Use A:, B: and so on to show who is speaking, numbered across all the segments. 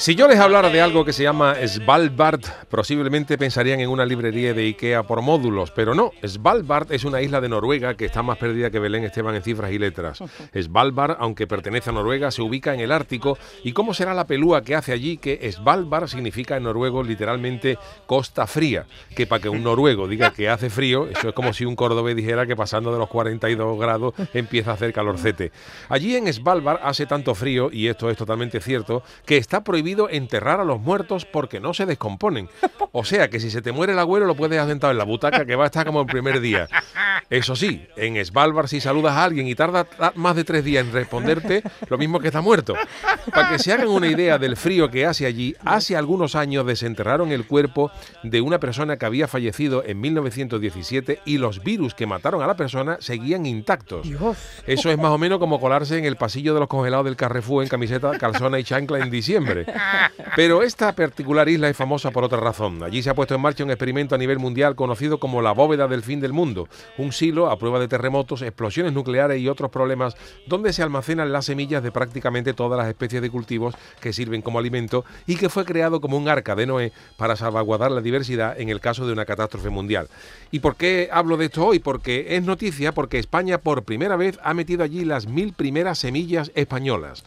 A: Si yo les hablara de algo que se llama Svalbard, posiblemente pensarían en una librería de Ikea por módulos, pero no. Svalbard es una isla de Noruega que está más perdida que Belén Esteban en cifras y letras. Svalbard, aunque pertenece a Noruega, se ubica en el Ártico. ¿Y cómo será la pelúa que hace allí? Que Svalbard significa en noruego literalmente costa fría. Que para que un noruego diga que hace frío, eso es como si un cordobés dijera que pasando de los 42 grados empieza a hacer calorcete. Allí en Svalbard hace tanto frío, y esto es totalmente cierto, que está prohibido enterrar a los muertos porque no se descomponen. O sea que si se te muere el abuelo lo puedes asentar en la butaca que va a estar como el primer día. Eso sí, en Svalbard si saludas a alguien y tarda más de tres días en responderte, lo mismo que está muerto. Para que se hagan una idea del frío que hace allí, hace algunos años desenterraron el cuerpo de una persona que había fallecido en 1917 y los virus que mataron a la persona seguían intactos. Eso es más o menos como colarse en el pasillo de los congelados del Carrefour en camiseta, calzona y chancla en diciembre. Pero esta particular isla es famosa por otra razón. Allí se ha puesto en marcha un experimento a nivel mundial conocido como la bóveda del fin del mundo, un silo a prueba de terremotos, explosiones nucleares y otros problemas donde se almacenan las semillas de prácticamente todas las especies de cultivos que sirven como alimento y que fue creado como un arca de Noé para salvaguardar la diversidad en el caso de una catástrofe mundial. ¿Y por qué hablo de esto hoy? Porque es noticia porque España por primera vez ha metido allí las mil primeras semillas españolas.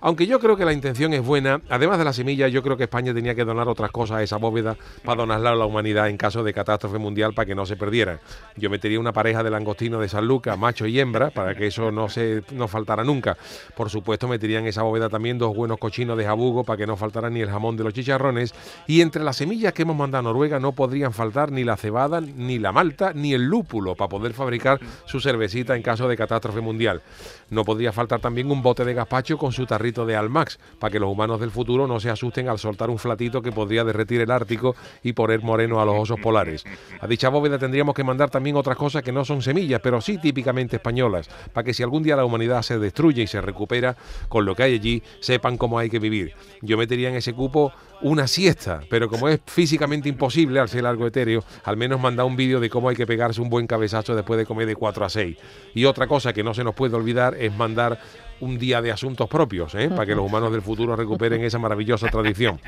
A: Aunque yo creo que la intención es buena, además de la semilla, yo creo que España tenía que donar otras cosas a esa bóveda para donarla a la humanidad en caso de catástrofe mundial para que no se perdiera. Yo metería una pareja de langostino de San Lucas, macho y hembra, para que eso no se no faltara nunca. Por supuesto, metería en esa bóveda también dos buenos cochinos de jabugo para que no faltara ni el jamón de los chicharrones. Y entre las semillas que hemos mandado a Noruega no podrían faltar ni la cebada, ni la malta, ni el lúpulo para poder fabricar su cervecita en caso de catástrofe mundial. No podría faltar también un bote de gazpacho con su de Almax, para que los humanos del futuro no se asusten al soltar un flatito que podría derretir el Ártico y poner moreno a los osos polares. A dicha bóveda tendríamos que mandar también otras cosas que no son semillas, pero sí típicamente españolas, para que si algún día la humanidad se destruye y se recupera, con lo que hay allí, sepan cómo hay que vivir. Yo metería en ese cupo una siesta, pero como es físicamente imposible al ser algo etéreo, al menos mandar un vídeo de cómo hay que pegarse un buen cabezazo después de comer de 4 a 6. Y otra cosa que no se nos puede olvidar es mandar un día de asuntos propios, ¿eh? para que los humanos del futuro recuperen esa maravillosa tradición.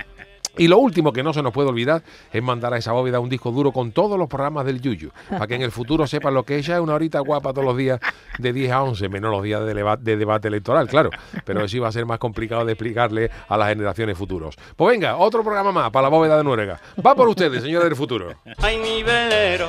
A: Y lo último que no se nos puede olvidar es mandar a esa bóveda un disco duro con todos los programas del Yuyu, para que en el futuro sepan lo que ella es una horita guapa todos los días de 10 a 11, menos los días de, debate electoral, claro. Pero eso iba a ser más complicado de explicarle a las generaciones futuros. Pues venga, otro programa más para la bóveda de Noruega. Va por ustedes, señores del futuro.
B: Ay, mi velero,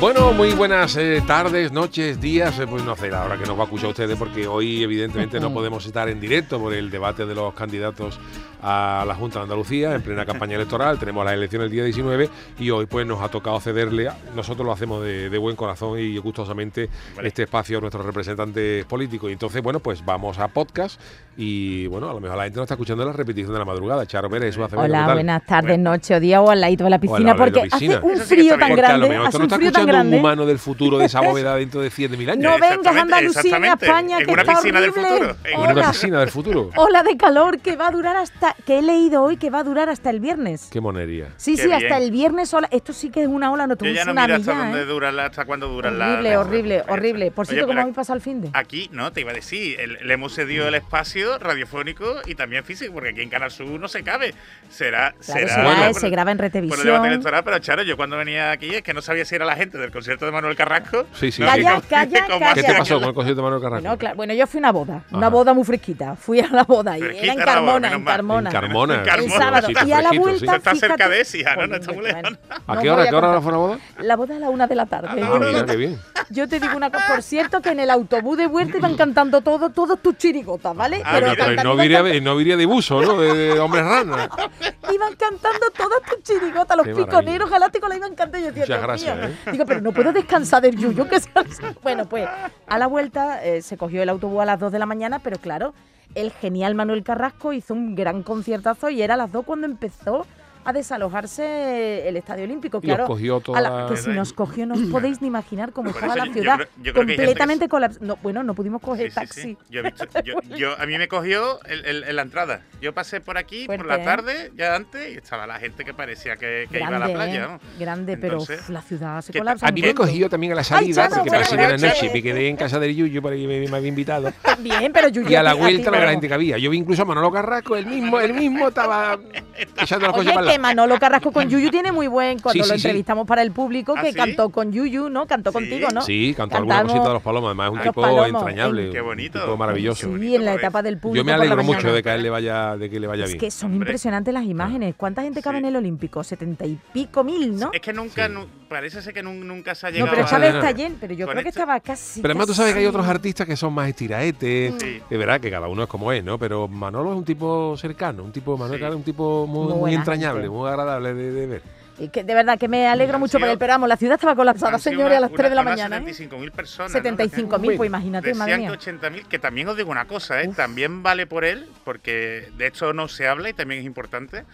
A: Bueno, muy buenas eh, tardes, noches, días, eh, pues no sé la hora que nos va a escuchar ustedes porque hoy evidentemente no podemos estar en directo por el debate de los candidatos a la Junta de Andalucía en plena campaña electoral, tenemos las elecciones el día 19 y hoy pues nos ha tocado cederle, nosotros lo hacemos de, buen corazón y gustosamente este espacio a nuestros representantes políticos. Y entonces bueno pues vamos a podcast y bueno a lo mejor la gente nos está escuchando la repetición de la madrugada, Charo Pérez, eso hace
C: Hola, buenas tardes, noche o día o al ladito de la piscina porque hace un frío tan grande,
A: hace un frío tan grande. un humano del futuro de esa bóveda dentro de 7.000 años.
C: No vengas a Andalucía, España,
D: en
C: que
D: una
C: está
D: piscina del
C: horrible.
D: futuro.
A: En una piscina del futuro.
C: Ola de calor que va a durar hasta que he leído hoy que va a durar hasta el viernes.
A: Qué monería.
C: Sí,
D: Qué
C: sí, hasta el viernes ola. Esto sí que es una ola, no te
D: Yo
C: un
D: ya no
C: tsunami
D: miro hasta dónde
C: ¿eh?
D: dura la, hasta cuándo duran las.
C: Horrible, horrible, horrible. Por cierto, ¿cómo habéis pasado el fin de?
D: Aquí, no, te iba a decir, el- le hemos cedido el espacio radiofónico y también físico, porque aquí en Canal Sur no se cabe. Será.
C: Claro,
D: será
C: será,
D: bueno,
C: eh,
D: por-
C: se graba en
D: Por el debate
C: Retevisión.
D: electoral, pero Charo, yo cuando venía aquí es que no sabía si era la gente del concierto de Manuel Carrasco.
A: Sí, sí,
D: No,
A: sí.
C: Calla,
D: como-
C: calla,
D: como
C: calla.
A: ¿Qué te pasó con el concierto de Manuel Carrasco?
C: Bueno, claro, bueno, yo fui a una boda, una boda muy fresquita. Fui a la boda y era en Carmona, en. Carmona. Carmona.
A: Carmona.
D: En Carmona.
C: El sábado.
A: Sitio
C: Y a la
A: fresquito, sí.
C: vuelta,
D: Está cerca de ¿no? No está muy
C: Bueno,
D: lejano.
A: ¿A qué hora, qué hora fue la boda?
C: La boda a la una de la tarde.
A: Ah, mira, qué bien.
C: Yo te digo una cosa, por cierto, que en el autobús de vuelta iban cantando todo, todos tus chirigotas, ¿vale?
D: Ah,
A: Pero, no, viría, no viría de buzo, ¿no? De, de hombres rana.
C: Iban cantando todas tus chirigotas, los
A: Qué
C: piconeros galácticos la iban cantando. Yo
A: Muchas gracias,
C: mío. Digo, pero no puedo descansar del yuyo. Que sea- Bueno, pues a la vuelta eh, se cogió el autobús a las 2 de la mañana, pero claro, el genial Manuel Carrasco hizo un gran conciertazo y era a las 2 cuando empezó a desalojarse el Estadio Olímpico. Claro,
A: cogió
C: a
A: toda
C: la-
A: la-
C: que si nos cogió no os podéis ni imaginar cómo estaba la ciudad
D: yo creo- yo creo que hay gente que
C: completamente colapsada. No, bueno, no pudimos coger
D: Sí,
C: taxi.
D: sí. Yo he visto- yo- yo- a mí me cogió el- la entrada. Yo pasé por aquí por la
C: ¿eh?
D: tarde, ya antes, y estaba la gente que parecía que, que iba a la playa.
C: ¿eh?
D: ¿no?
C: Grande, pero uf, la ciudad se colapsa.
A: A mí me cogió también a la salida,
C: Chano,
A: porque
C: buenas
A: parecía una
C: noches.
A: noche. Me quedé en casa del Yuyu para que me, me había invitado.
C: Bien, pero Yuyu,
A: Y a la vuelta la gran gente que había. Yo vi incluso a Manolo Carrasco, el mismo, el mismo estaba echando las cosas para
C: que. Manolo Carrasco con Yuyu tiene muy buen. Cuando
A: Sí,
C: lo
A: sí, sí.
C: entrevistamos para el público,
D: ¿Ah,
C: que
D: sí?
C: cantó con Yuyu, ¿no? Cantó
D: Sí.
C: contigo, ¿no?
A: Sí, cantó alguna
C: Cantamos-
A: cosita de los palomos. Además, es un tipo
C: Palomos,
A: entrañable.
C: en-
D: Qué
A: un
D: bonito.
A: tipo maravilloso.
C: Sí,
D: bonito,
C: en la etapa del público.
A: Yo me alegro mucho de que a él le vaya, de que le vaya
C: Es
A: bien.
C: que son
D: Hombre.
C: impresionantes las imágenes. ¿Cuánta gente cabe
A: Sí.
C: en el Olímpico? Setenta y pico mil, ¿no?
D: Es que nunca, parece ser que nun- nunca se ha
C: No,
D: llegado
C: pero
A: a-
C: esta vez
A: no.
C: está lleno. Pero yo creo que
D: este-
C: estaba casi.
A: Pero además tú sabes que hay otros artistas que son más estiraetes.
D: Sí.
A: De verdad que cada uno es como es, ¿no? Pero Manolo es un tipo cercano, un tipo, Manuel
D: Sí.
A: Es un tipo muy,
C: Muy
A: entrañable,
C: gente.
A: muy agradable de, de ver.
C: Y que de verdad que me alegro mucho por
D: sido-
C: él. Pero vamos, la ciudad estaba colapsada, señores, a las 3 de la mañana. ¿eh?
D: 75.000 personas. ¿no?
C: 75.000, pues imagínate, madre
D: Decían
C: mía.
D: que 80.000, que también os digo una cosa, ¿eh?
C: Uf.
D: también vale por él, porque de esto no se habla y también es importante.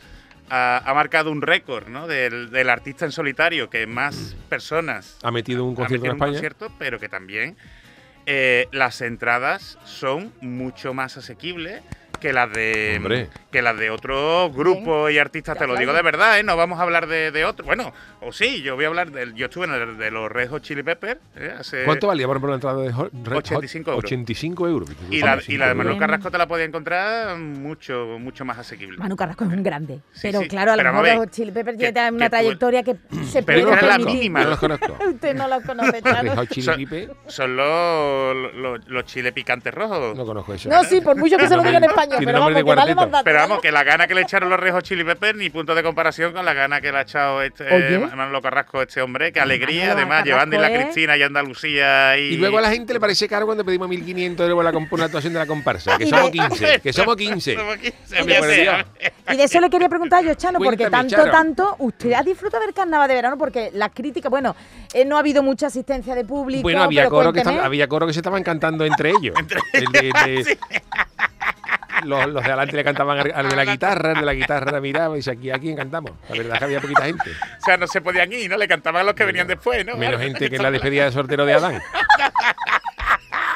D: Ha, ha marcado un récord ¿no? del, del artista en solitario, que más personas
A: Ha metido un
D: ha
A: concierto
D: metido
A: en
D: un
A: España.
D: concierto, pero que también eh, las entradas son mucho más asequibles que las de
A: Hombre.
D: que las de otros grupos y artistas,
C: Ya,
D: te lo
C: claro.
D: digo de verdad, ¿eh? no vamos a hablar de, de otro. Bueno, o sí, yo voy a hablar del. Yo estuve en el de los Red Hot Chili Peppers ¿eh? hace
A: ¿Cuánto valía, por ejemplo, la entrada de Hot- Red Hot?
D: 85 euros.
A: 85 euros.
D: Y la, y la de
A: 85
D: Manuel. Carrasco te la podía encontrar mucho, mucho más asequible.
C: Manu Carrasco es un grande.
D: Sí,
C: pero
D: sí,
C: claro, a lo
D: pero
C: mejor los Chili Peppers
D: que-
C: tienen una
D: que tú-
C: trayectoria que se
D: Pero
C: puede
D: era la mínima.
A: Yo los conozco.
C: Usted no los conoce,
D: Son- Son los, los, los chile picantes rojos.
A: no conozco eso.
C: No, sí, por mucho que se lo diga en español,
A: Tiene
C: pero
A: nombre
C: vamos,
A: de
C: que.
D: Pero vamos, que la gana que le echaron los Rejos Chili Peppers ni punto de comparación con la gana que le ha echado este
C: Oye.
D: Manolo Carrasco, este hombre. Que alegría,
C: Manolo
D: además, llevando
C: Carrasco
D: Isla
C: es-
D: Cristina y Andalucía y...
A: Y luego a la gente le parece caro cuando pedimos 1.500 euros por la actuación de la comparsa. Que
C: Y
A: somos
C: de-
A: 15. Que somos 15.
D: Somos 15,
A: Me
D: fíjate.
A: pareció.
C: Y de eso le quería preguntar yo, Chano, porque tanto,
A: Charo.
C: tanto, usted ha disfrutado del carnaval de verano porque las críticas, bueno, eh, no ha habido mucha asistencia de público.
A: Bueno, había
C: pero
A: coro, que estaba- había coro que se estaban cantando entre ellos. El de- de- los, los de adelante le cantaban al, al de la guitarra, el de la guitarra miraba y dice, aquí a quién cantamos. La verdad es que había poquita gente.
D: O sea, no se podían ir, ¿no? Le cantaban a los que venían después, ¿no?
A: Menos gente que en la despedida de sortero de Adán.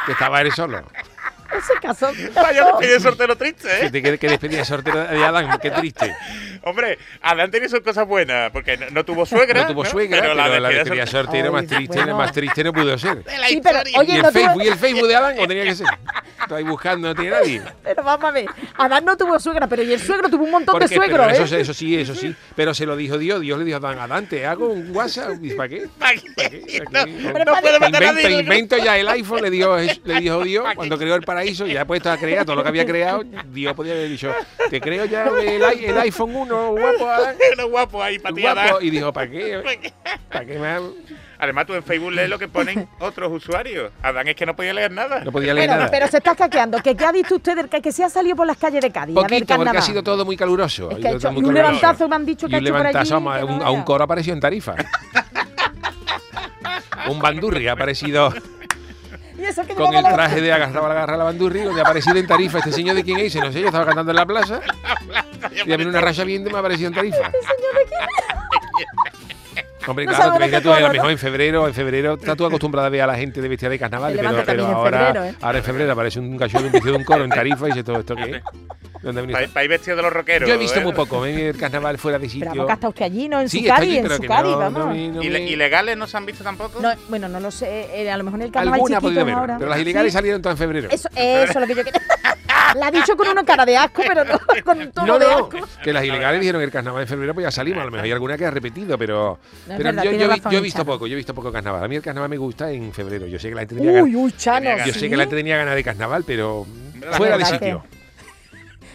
A: Que estaba él solo.
C: Ese caso.
D: Vaya despedida de sortero triste, ¿eh?
A: Fíjate que, que despedida de sortero de Adán, qué triste.
D: Hombre, Adán tenía sus cosas buenas, porque no, no tuvo suegra.
A: No tuvo suegra, pero, la, despedida de
D: sortero-
A: más triste,
C: bueno.
A: más triste no pudo ser.
D: de la
C: Sí, pero, oye,
A: ¿Y el,
C: no tuvo-
A: Facebook, ¿Y el Facebook de Adán o tenía que ser? Estoy ahí buscando, no tiene nadie.
C: Pero vamos a ver, Adán no tuvo suegra, pero y el suegro tuvo un montón
A: Porque,
C: de suegros,
A: pero
C: ¿eh?
A: eso, eso sí, eso sí. Pero se lo dijo Dios. Dios le dijo a Adán, Adán, te hago un WhatsApp. Dice, ¿Para qué?
D: ¿Para qué?
A: ¿Para qué?
D: No, a
A: invento, invento ya el iPhone, le dijo, le dijo Dios, cuando creó el paraíso, ya puesto a crear todo lo que había creado, Dios podía haber dicho, te creo ya el, iPhone 1, guapo, Adán,
D: Uno guapo ahí para ti, Adán.
A: Y dijo, ¿para qué? ¿Para qué más?
D: Además, tú en Facebook lees lo que ponen otros usuarios. Adán es que no podía leer nada.
A: No podía leer
C: Bueno,
A: nada.
C: pero se está caqueando. ¿Que, ¿Qué ha visto usted del que, que se ha salido por las calles de Cádiz a ver
A: Poquito, porque ha sido todo muy caluroso.
C: Es que ha hecho-
A: muy
C: un
A: caluroso.
C: levantazo me han dicho que
A: Y
C: ha
A: un
C: hecho por allí.
A: levantazo un,
C: no
A: a un coro apareció en Tarifa. un bandurri ha aparecido
C: Y eso que
A: con el
C: llevaba la-
A: traje de agarraba la garra la bandurri, donde ha aparecido en Tarifa. Este señor de quién es, no sé, yo estaba cantando en la plaza. Y a mí una racha bien me ha aparecido en Tarifa. Hombre,
C: No
A: claro, imaginas tú, a lo mejor en febrero, en febrero, estás tú acostumbrada a ver a la gente de vestida de carnaval, pero,
C: también en
A: ahora,
C: febrero, ¿eh?
A: ahora en febrero aparece un cachorro vestido de un coro en Tarifa y dice todo esto qué es. ¿De ¿Dónde ha venido
D: Para,
A: esto?
D: para ir vestido de los rockeros.
A: Yo he visto
D: ¿eh?
A: muy poco, me he el carnaval fuera de
C: Pero
A: sitio.
C: que hasta usted allí, ¿no? En
A: Sí,
C: su
A: está
C: Cádiz, en
A: pero
C: su
A: que
C: Cádiz,
A: no-
C: vamos.
A: no no
D: ¿Ile-
A: me-
D: ¿Ilegales no se han visto tampoco?
C: No, bueno, no lo sé. eh, a lo mejor en el carnaval
A: Alguna ha
C: chiquito
A: podido ver,
C: ahora.
A: pero las ilegales
C: Sí.
A: salieron todas en febrero.
C: Eso, eso es lo que yo quería. La ha dicho con una cara de asco, pero no con un tono
A: No,
C: de
A: no,
C: asco.
A: que las ilegales dijeron que el carnaval en febrero pues ya salimos, a lo mejor hay alguna que ha repetido, pero, pero
C: verdad,
A: yo, yo, yo he visto poco, yo he visto poco carnaval. A mí el carnaval me gusta en febrero. Yo sé que la gente tenía
C: Uy,
A: ganas,
C: uy, Chano.
D: Yo
A: sé que la gente tenía ganas de carnaval, pero fuera de sitio.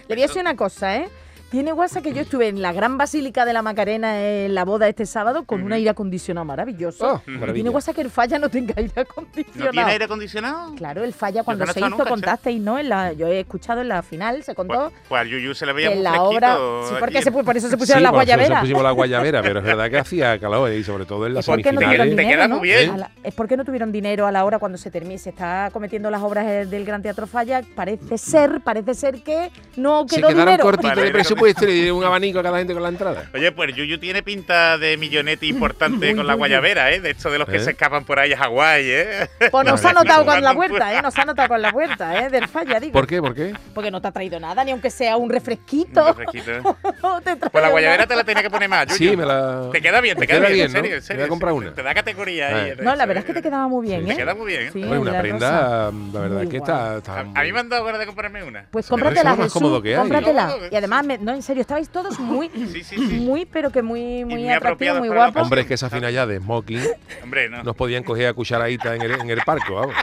C: Le voy a decir una cosa, ¿eh? Tiene WhatsApp que yo estuve en la gran basílica de la Macarena en la boda este sábado con un aire acondicionado maravilloso.
A: Oh,
C: Y tiene WhatsApp que el falla no tenga aire
D: ¿No
C: acondicionado.
D: tiene aire acondicionado?
C: Claro, el falla cuando
D: no
C: se hizo,
D: nunca,
C: contasteis, ¿no? En la, yo he escuchado en la final, se contó
D: Pues, pues al Yuyu se le veía muy
C: en la obra. Sí, porque se, por eso se
A: Sí,
C: pusieron las
A: por eso
C: guayaberas.
A: pusimos la guayabera, pero es verdad que hacía calor y sobre todo en las
C: ¿Y por qué no
A: semifinales.
C: no?
D: muy bien.
C: A la- es porque no tuvieron dinero a la hora cuando se termine, se está cometiendo las obras eh, del Gran Teatro Falla. Parece ser, parece ser que no
A: Se
C: quedó
A: quedaron
C: dinero.
A: cortitos
D: Vale,
A: de
D: pero-
A: presupuesto y le dieron un abanico a cada gente con la entrada.
D: Oye, pues Yuyu tiene pinta de millonete importante con la guayabera, ¿eh? De hecho, de los que
A: ¿Eh?
D: se escapan por ahí a Hawái, ¿eh?
C: Pues nos ha notado con la puerta, ¿eh? Nos ha notado con la puerta, ¿eh? Del Falla, digo.
A: ¿Por qué? ¿Por qué?
C: Porque no te ha traído nada, ni aunque sea un refresquito.
D: Un refresquito.
C: No te trae
D: Pues la
C: nada.
D: guayabera te la tenía que poner más, Yuyu.
A: Sí, me la.
D: Te queda bien, te queda, bien, en
A: ¿no?
D: serio, en
A: Te
D: serio.
A: voy a comprar una.
D: Te da categoría ahí.
A: Eh.
D: en
C: No,
D: eso,
C: la verdad es
D: ¿eh?
C: que te quedaba muy bien,
A: Sí.
C: ¿eh?
D: Te queda muy bien.
C: Sí,
A: Hombre, una prenda, la verdad es que está.
D: A, mí me han dado ganas de comprarme una.
C: Pues cómpratela,
A: es lo más
C: Jesús. Cómpratela. Y además, me- no, en serio, estabais todos muy,
D: Sí, sí, sí.
C: muy, pero que muy, muy
D: muy
C: atractivos,
D: apropiados
C: muy guapos.
A: Hombre, es que esa fina ya de smoking
D: Hombre, no.
A: nos podían coger a cucharadita en el, en el parco, vamos.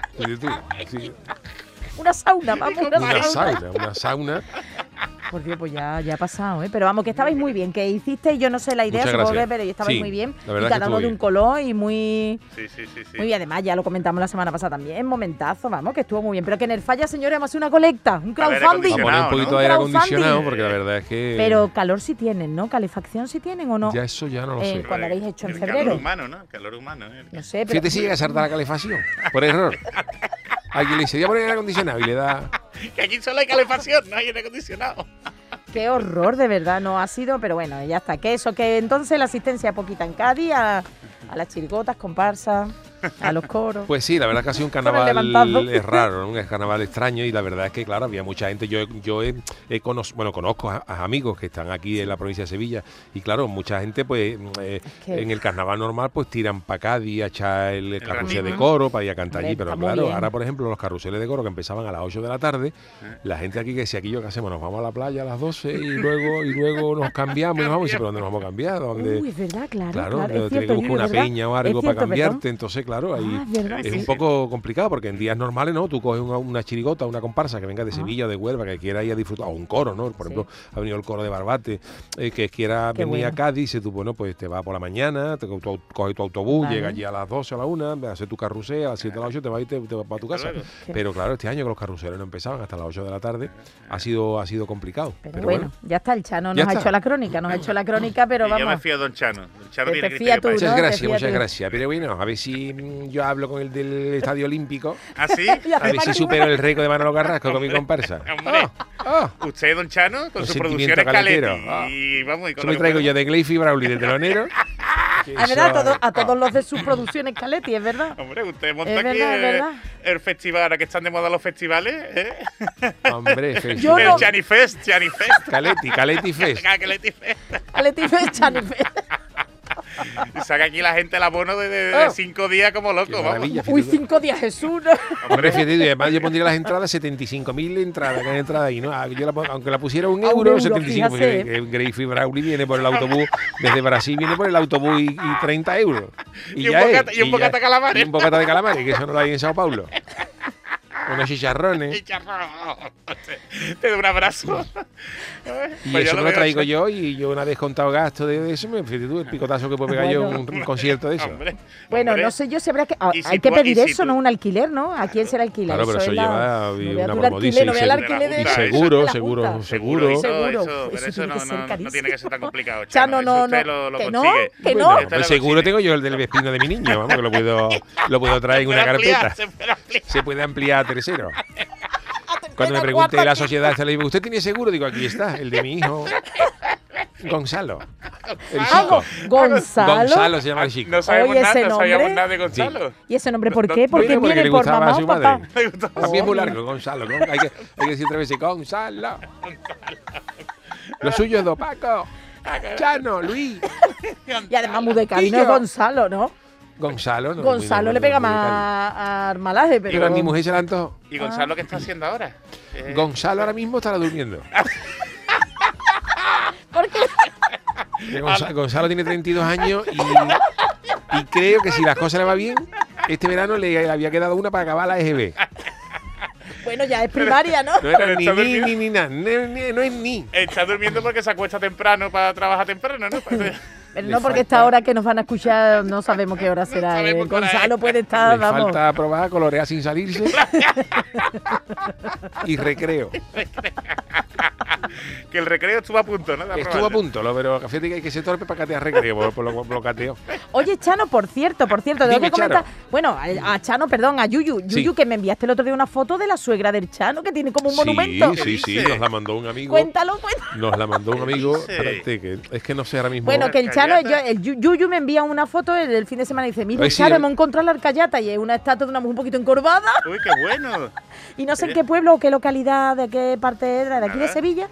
C: Una sauna, vamos, una,
A: Una
C: sauna.
A: sauna, una sauna.
C: Por Dios, pues ya, ya ha pasado, ¿eh? Pero vamos, que estabais muy bien, que hicisteis, yo no sé la idea, supongo que, pero estabais
A: Sí,
C: muy bien.
A: la
C: Y
A: verdad que
C: cada uno de un color y muy,
D: Sí, sí, sí. sí.
C: muy bien. Además, ya lo comentamos la semana pasada también, momentazo, vamos, que estuvo muy bien. Pero que en el falla, señores, hemos hecho una colecta, un crowdfunding.
A: Vamos a poner un poquito
C: ¿no?
A: de aire acondicionado porque la verdad es que.
C: Pero calor sí tienen, ¿no? ¿Calefacción sí tienen o no?
A: Ya eso ya no lo
C: Eh,
A: sé.
C: cuando habéis hecho en
D: El
C: febrero.
D: calor humano, ¿no? Calor humano, ¿eh?
C: No sé, pero...
A: Fíjate si llega a saltar la calefacción, por error. Alguien le dice, voy a poner aire acondicionado y le da.
D: Que aquí solo hay calefacción, no hay aire acondicionado.
C: Qué horror, de verdad, no ha sido, pero bueno, ya está. Que eso, que entonces la asistencia poquita en Cádiz, a, a las chirigotas, comparsas, a los coros.
A: Pues sí, la verdad es que ha sido un
C: el
A: carnaval es raro, ¿no? un carnaval extraño y la verdad es que, claro, había mucha gente. Yo, yo he, he bueno, conozco a, a amigos que están aquí en la provincia de Sevilla y, claro, mucha gente, pues, eh,
C: que-
A: en el carnaval normal, pues tiran para Cádiz a echar el, carrusel de coro para ir a cantar allí. Pero claro,
C: bien.
A: ahora, por ejemplo, los carruseles de coro que empezaban a las 8 de la tarde,
D: Eh.
A: la gente aquí que si aquí yo qué hacemos, nos vamos a la playa a las 12 y luego, y luego nos cambiamos y nos vamos. Y dice, ¿pero dónde nos vamos a cambiar? ¿Dónde?
C: Uy, es verdad, claro,
A: Claro,
C: claro.
A: pero
C: es
A: tienes
C: cierto,
A: que buscar
C: Yuyu,
A: una peña o algo para cambiarte.
C: perdón.
A: Entonces, claro, ahí
C: Ah, es sí.
A: un poco complicado porque en días normales, ¿no? Tú coges una, una chirigota, una comparsa que venga de Sevilla o de Huelva, que quiera ir a disfrutar, o un coro, ¿no? Por
C: Sí.
A: ejemplo, ha venido el coro de Barbate, eh, que quiera
C: Qué
A: venir a
C: bueno.
A: Cádiz, y tú, bueno, pues te vas por la mañana, te tu- coges tu autobús,
C: Vale.
A: llegas allí a las 12 a la 1, haces tu carrusel, a las 7 a las 8 te vas y te, te vas para tu casa.
C: Qué-
A: Pero claro, este año que los carruseles no empezaban hasta las 8 de la tarde, ha sido, ha sido complicado.
C: Pero,
A: Pero,
C: bueno,
A: bueno.
C: ya está, el Chano nos ha
A: está.
C: hecho la crónica, nos ha hecho la crónica, pero
D: Y yo me
C: vamos.
D: fío Don Chano. Don Chano tiene
C: tú,
A: Muchas gracias, muchas
C: tú.
A: gracias. Pero bueno, a ver si yo hablo con el del Estadio Olímpico.
D: ¿Ah, sí?
A: A ver si supero el récord de Manolo Carrasco con mi comparsa.
D: Hombre,
A: Ah,
D: usted, Don Chano, con su producción.
A: Ah.
D: Y vamos, y con
A: me traigo yo de Gleifi y Brauli de telonero.
C: Es verdad, a todos, a todos los de sus producciones Caletti, es verdad.
D: Hombre, usted monta
C: Es
D: aquí
C: verdad, es
D: el,
C: verdad.
D: el festival, ahora que están de moda los festivales, ¿eh?
A: Hombre.
C: Yo
D: el
C: no-
D: Chani Fest, Chani Fest.
A: Caletti, Caletti Fest.
D: Caletti Fest.
C: Caletti Fest, Chani Fest.
D: Y saca aquí la gente el abono de, de- de
C: Oh.
D: cinco días como loco, vamos.
C: Uy, cinco días Jesús. ¿no?
A: Hombre, fíjate, tú, y además yo pondría las entradas 75.000 entradas, que hay entradas ahí, ¿no? Ah, Yo la aunque la pusiera un euro,
C: euro,
A: 75,
C: fíjate.
A: porque Greifi Brauli viene por el autobús, desde Brasil viene por el autobús y, y 30 euros.
D: Y un
A: ya es,
D: bocata- y un
A: ya
D: bocata
A: es.
D: calamares.
A: Y un bocata de calamares, que eso no lo hay en Sao Paulo. Unos chicharrones.
D: Chicharrón. Te doy un abrazo.
A: Y
D: Pues
A: eso
D: yo
A: me lo traigo yo y yo una vez contado gasto de, eso, me fíjate tú el picotazo que puedo pegar yo en un, un concierto de eso.
D: Hombre,
C: Bueno,
D: hombre.
C: no sé yo si habrá que. ah,
D: si
C: hay que
D: tú-
C: pedir
D: si
C: eso,
D: tú-
C: ¿no? Un alquiler, ¿no? ¿A quién será alquiler?
A: Claro, pero eso
C: es la-
A: lleva
C: no
A: una
C: vea tú el
A: promo,
C: alquiler,
A: dice,
C: no
A: y seguro,
C: la
A: seguro, seguro.
D: Eso,
C: Seguro.
D: eso,
C: Eso
D: eso no,
C: que ser
D: no, no
C: carísimo.
D: tiene que ser tan complicado.
C: Chano, no,
D: eso
C: no, que no, que
A: Bueno,
C: no.
A: Pues seguro tengo yo el del vecino de mi niño, vamos, que lo puedo, lo puedo traer en una carpeta.
D: se puede ampliar.
A: Se tercero. Cuando me pregunte la sociedad, esta, le digo, ¿usted tiene seguro? Digo, aquí está, el de mi hijo Gonzalo. El
C: Ah,
A: chico.
C: Gonzalo.
A: Gonzalo se llama el chico.
D: No sabemos
C: Oye,
D: nada, no sabíamos nada de Gonzalo.
C: ¿Y ese nombre por qué? Porque viene
A: le
C: por mamá
A: a su
C: o papá.
A: También es muy largo, Gonzalo. Gon- Hay que, hay que decir tres veces, Gonzalo. Lo suyo es Dopaco. Chano, Luis.
C: Y además muy de cariño Gonzalo, ¿no?
A: Gonzalo. no,
C: Gonzalo
A: muy-
C: le
A: muy-
C: pega
A: muy
C: más a Armalaje, pero.
A: Pero a mi mujer se la antojó.
D: ¿Y Gonzalo qué está haciendo ahora? Eh,
A: Gonzalo ahora mismo estará durmiendo.
C: ¿Por qué?
A: Gonzalo, Gonzalo tiene 32 años y, y creo que si las cosas le va bien, este verano le había quedado una para acabar la EGB.
C: Bueno, ya es primaria, ¿no?
A: No era ni ni ni ni na, ne- no es ni.
D: Está durmiendo porque se acuesta temprano para trabajar temprano, ¿no?
C: Pero no porque esta hora que nos van a escuchar no sabemos qué hora será. ¿eh?
D: qué hora
C: Gonzalo puede estar,
A: Le
C: vamos.
A: falta probar colorear sin salirse. y recreo.
D: que el recreo estuvo a punto, ¿no? de
A: Estuvo a punto, lo- pero fíjate que hay que ser torpe para catear recreo, por, por lo lo cateo.
C: Oye, Chano, por cierto, por cierto, tengo
A: Dime,
C: que comentar. Bueno, a, a Chano, perdón, a Yuyu.
A: Sí.
C: Yuyu, que me enviaste el otro día una foto de la suegra del Chano, que tiene como un monumento.
A: Sí, sí, sí, nos la mandó un amigo.
C: Cuéntalo, cuéntalo.
A: Nos la mandó un
D: ¿Qué
A: amigo. Espérate, que es que no sé ahora mismo.
C: Bueno, que el Chano,
D: Arcayata.
C: yo- el Yu- Yuyu me envía una foto el, el fin de semana y dice, mira,
A: Ay, sí,
C: Chano,
A: el-
C: hemos encontrado la arcayata y es una estatua de una mujer un poquito encorvada.
D: Uy, qué bueno.
C: Y no sé en qué pueblo o qué localidad, de qué parte era, de aquí de. Sevilla.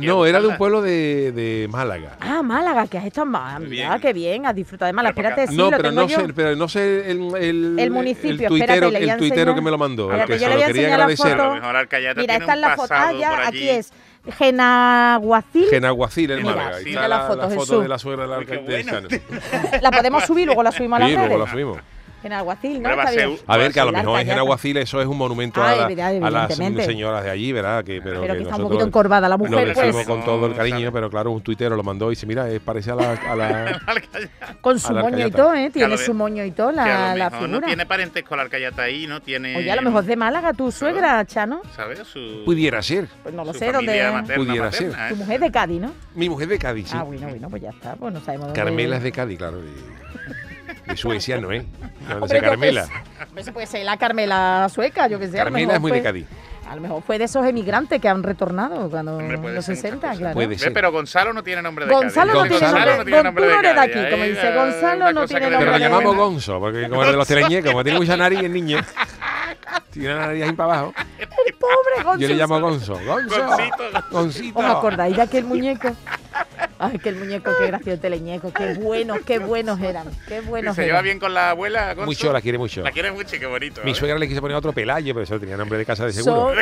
A: No,
D: a
A: era de un pueblo de, de Málaga.
C: Ah, Málaga, que has estado en Málaga. Qué bien, has disfrutado de Málaga. Espérate, sí,
A: no,
C: lo
A: pero
C: tengo
A: no
C: yo.
A: sé, pero no sé el, el,
C: El municipio,
A: el tuitero,
C: espérate, a
A: el tuitero que me lo mandó.
C: Espérate,
A: que
C: yo
A: se
C: le voy
A: lo
C: a
A: quería agradecer.
C: foto.
D: A lo mejor Alcayata
C: Mira,
D: tiene
C: esta es la foto. Ah, ya, aquí es Genaguacil.
A: Genaguacil, en Málaga. Ahí está
C: la
A: la,
C: foto,
A: la foto de la suegra del
D: Uy, qué
A: alcalde de
D: bueno.
C: La podemos subir, luego la subimos a las
A: Sí, luego la subimos.
C: Genaguacil, ¿no?
D: Hombre, va
C: Está
D: a
A: ver, que a lo mejor en. Genaguacil eso es un monumento
C: Ah,
A: a, la-
C: evidente-
A: a las señoras de allí, ¿verdad? Que, pero,
C: Pero que está un poquito encorvada la mujer,
A: Lo decimos
C: pues.
A: con todo el
D: No,
A: cariño, pero claro, un tuitero lo mandó y dice, mira, es parece a la... A la
C: Con su
A: a la
C: moño y todo, ¿eh? Tiene su moño y todo,
D: que a
C: la, la figura.
D: no tiene parentesco la Alcayata ahí, no tiene...
C: Oye, a lo mejor es de Málaga, tu suegra, Chano.
D: ¿Sabes? Su,
A: pudiera ser.
C: Pues no lo sé, ¿dónde es?
A: Pudiera
D: materna,
A: ser.
D: ¿eh?
C: Tu mujer es de Cádiz, ¿no?
A: Mi mujer de Cádiz, sí.
C: Ah, bueno, bueno, pues ya está. Pues no sabemos dónde.
A: Carmela es de Cádiz, claro. De, de Suecia, ¿no es? ¿Dónde
C: Hombre,
A: se
C: yo
A: Carmela?
C: puede ser la Carmela sueca, yo qué sé. lo
A: Carmela es muy de Cádiz.
C: A lo mejor fue de esos emigrantes que han retornado cuando
D: Hombre,
C: los
D: ser muchas
C: 60,
D: cosas.
C: claro.
A: Puede ser.
D: Pero Gonzalo no tiene nombre de
C: Gonzalo
D: Cádiz.
C: no tiene
A: Gonzalo
C: nombre,
A: no
C: Gon- tú no eres de aquí, como dice
D: eh,
C: Gonzalo no tiene
D: que le
A: Pero
C: nombre de-
A: llamamos Gonzo, porque como el de los teleñecos, como tiene mucha nariz el niño, tiene la nariz ahí para abajo.
C: El pobre Gonzalo.
A: Yo le llamo Gonzo. Gonzo.
D: Goncito.
A: Goncito.
C: ¿Os acordáis de aquel muñeco? Ay, que el muñeco, qué gracioso el teleñeco, qué buenos, qué buenos eran, qué
D: ¿Y
C: buenos
D: se
C: eran.
D: lleva bien con la abuela, Gonzo?
A: Mucho, la quiere mucho.
D: La quiere mucho y qué bonito.
A: Mi
D: ¿eh?
A: suegra le quiso poner otro Pelayo, pero eso tenía nombre de casa de seguro.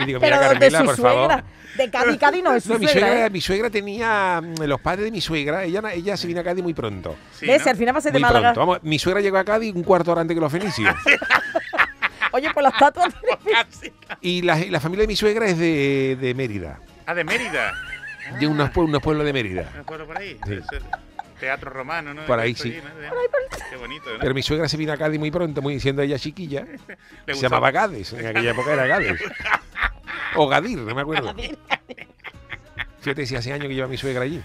A: Y digo,
C: pero
A: mira,
C: de su
A: por
C: suegra.
A: favor.
C: De Cádiz, Cádiz no es su
A: No, mi
C: suegra.
A: suegra,
C: ¿eh?
A: mi suegra tenía mm, los padres de mi suegra. Ella, ella se vino a Cádiz muy pronto.
D: Sí,
C: al final va a ser de
A: Muy
C: Málaga.
A: pronto. Vamos, mi suegra llegó a Cádiz un cuarto hora antes que los fenicios.
C: Oye, pues la estatua.
D: Casi.
A: y la, la familia de mi suegra es de, de Mérida.
D: Ah, de Mérida.
A: De unos, pue- unos pueblos de Mérida.
D: ¿Me acuerdo por ahí?
A: Sí.
D: Teatro romano, ¿no?
A: Por ahí, sí.
D: allí, ¿no? Qué bonito, ¿no?
A: Pero mi suegra se vino a Cádiz muy pronto, muy siendo ella chiquilla. Se llamaba Gades, en aquella época era Gades. O Gadir, no me acuerdo. Fíjate si hace años que lleva mi suegra allí.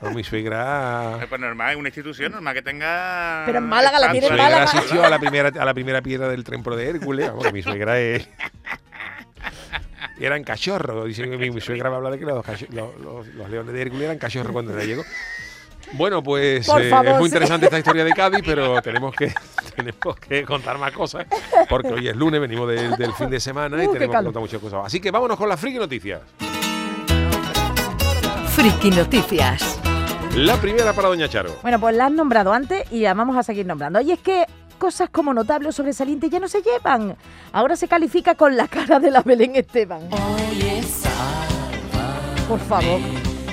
A: Pues mi suegra.
D: Eh, Pues normal, es una institución normal que tenga.
C: Pero en Málaga la
A: Mi
C: tiene en
A: suegra
C: Málaga.
A: asistió a la primera, a la primera piedra del templo de Hércules. Vamos, que mi suegra es. Eran cachorros. Dicen que mi, suegra me habla de que los, cacho- los- los- los leones de Hércules eran cachorros cuando ella llegó. Bueno, pues eh, es muy interesante esta historia de Cádiz, pero tenemos que tenemos que contar más cosas, porque hoy es lunes, venimos del, del fin de semana y
C: Uh,
A: tenemos que contar muchas cosas. Así que vámonos con las friki noticias.
E: Friki Noticias.
A: La primera para Doña Charo.
C: Bueno, pues la han nombrado antes y la vamos a seguir nombrando. Y es que cosas como notable o sobresaliente ya no se llevan. Ahora se califica con la cara de la Belén Esteban. Por favor.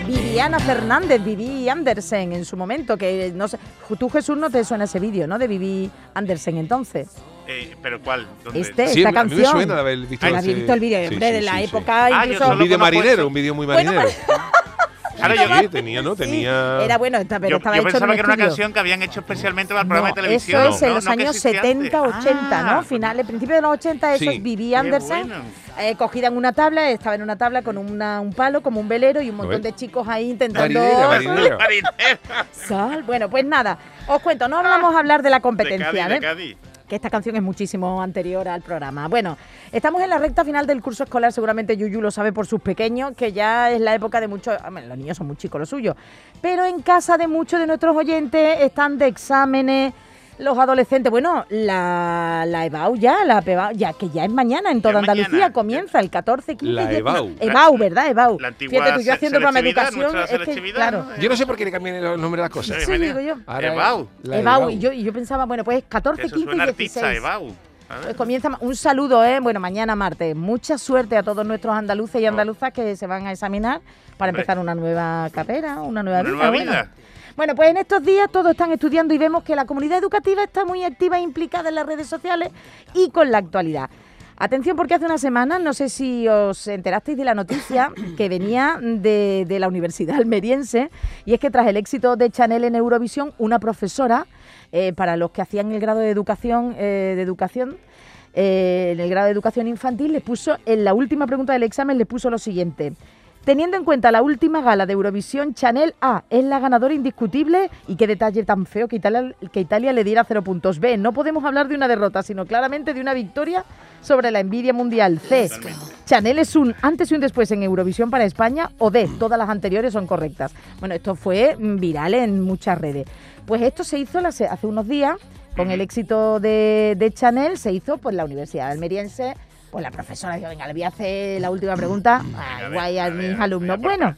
C: Viviana Fernández, Vivi Andersen en su momento, que no sé, tú Jesús no te suena ese vídeo, ¿no? De Vivi Andersen entonces.
D: Eh, ¿Pero cuál? ¿Dónde?
C: Este,
A: Sí,
C: esta
A: a mí me
C: canción.
A: suena de haber visto
C: ¿La
A: ese-
C: visto el vídeo?
A: sí,
C: hombre,
A: sí,
C: de la
A: sí, sí.
C: época
D: Ah, yo
C: incluso...
A: Un vídeo marinero, un vídeo muy
C: Bueno,
A: marinero.
D: Ahora
A: Sí,
D: yo,
A: tenía, ¿no? Tenía...
C: Era bueno, esta- pero
D: yo,
C: estaba
D: yo
C: hecho en
D: pensaba
C: un
D: que era una canción que habían hecho especialmente para el
C: No,
D: programa de televisión.
C: Eso es en
D: ¿no?
C: los
D: No,
C: años
D: existía
C: 70,
D: antes.
C: 80,
D: Ah,
C: ¿no? Finales, principios de los 80, eso es Vivi
D: bueno.
C: eh, cogida en una tabla, estaba en una tabla con una- un palo, como un velero, y un montón de chicos ahí intentando...
A: Marinera, marinera.
C: Sal. Bueno, pues nada, os cuento, no hablamos a hablar de la
D: De
C: competencia,
D: Cádiz,
C: ¿eh?
D: de Cádiz.
C: Que esta canción es muchísimo anterior al programa. Bueno, estamos en la recta final del curso escolar, seguramente Yuyu lo sabe por sus pequeños, que ya es la época de muchos, hombre, los niños son muy chicos los suyos, pero en casa de muchos de nuestros oyentes están de exámenes los adolescentes. Bueno, la, la EBAU ya, la PEBAU, ya que ya es mañana en toda
D: Ya
C: Andalucía,
D: mañana.
C: comienza el 14, 15
A: La
C: y 16.
A: EBAU.
C: EBAU, ¿verdad? EBAU.
D: La antigua
C: Fíjate tú, yo haciendo programa educación, es que, claro.
D: ¿no?
A: Yo no sé por qué le cambian el nombre de las cosas.
C: Sí, digo yo.
A: Ahora,
D: EBAU.
A: la
C: EBAU, y yo, y yo pensaba, bueno, pues 14,
D: Eso
C: 15
D: suena
C: y
D: artista,
C: 16.
D: Ebau. A ver.
C: Pues comienza ma- un saludo, ¿eh? Bueno, mañana martes. Mucha suerte a todos nuestros andaluces y andaluzas que se van a examinar para
D: Hombre.
C: empezar una nueva carrera, una nueva
D: Una
C: vida.
D: nueva
C: bueno.
D: vida.
C: Bueno, pues en estos días todos están estudiando y vemos que la comunidad educativa está muy activa e implicada en las redes sociales y con la actualidad. Atención porque hace una semana, no sé si os enterasteis de la noticia que venía de, de la Universidad Almeriense, y es que tras el éxito de Chanel en Eurovisión, una profesora, eh, para los que hacían el grado de educación, eh, de educación eh, en el grado de educación infantil, les puso, en la última pregunta del examen, le puso lo siguiente. Teniendo en cuenta la última gala de Eurovisión, Chanel A es la ganadora indiscutible y qué detalle tan feo que Italia, que Italia le diera cero puntos. B, no podemos hablar de una derrota, sino claramente de una victoria sobre la envidia mundial. C, Chanel es un antes y un después en Eurovisión para España. O D, todas las anteriores son correctas. Bueno, esto fue mm, viral en muchas redes. Pues esto se hizo hace unos días, con el éxito de, de Chanel, se hizo por la Universidad Almeriense. Pues la profesora dijo, venga, le voy a hacer la última pregunta. Ay, guay a mis alumnos. Bueno,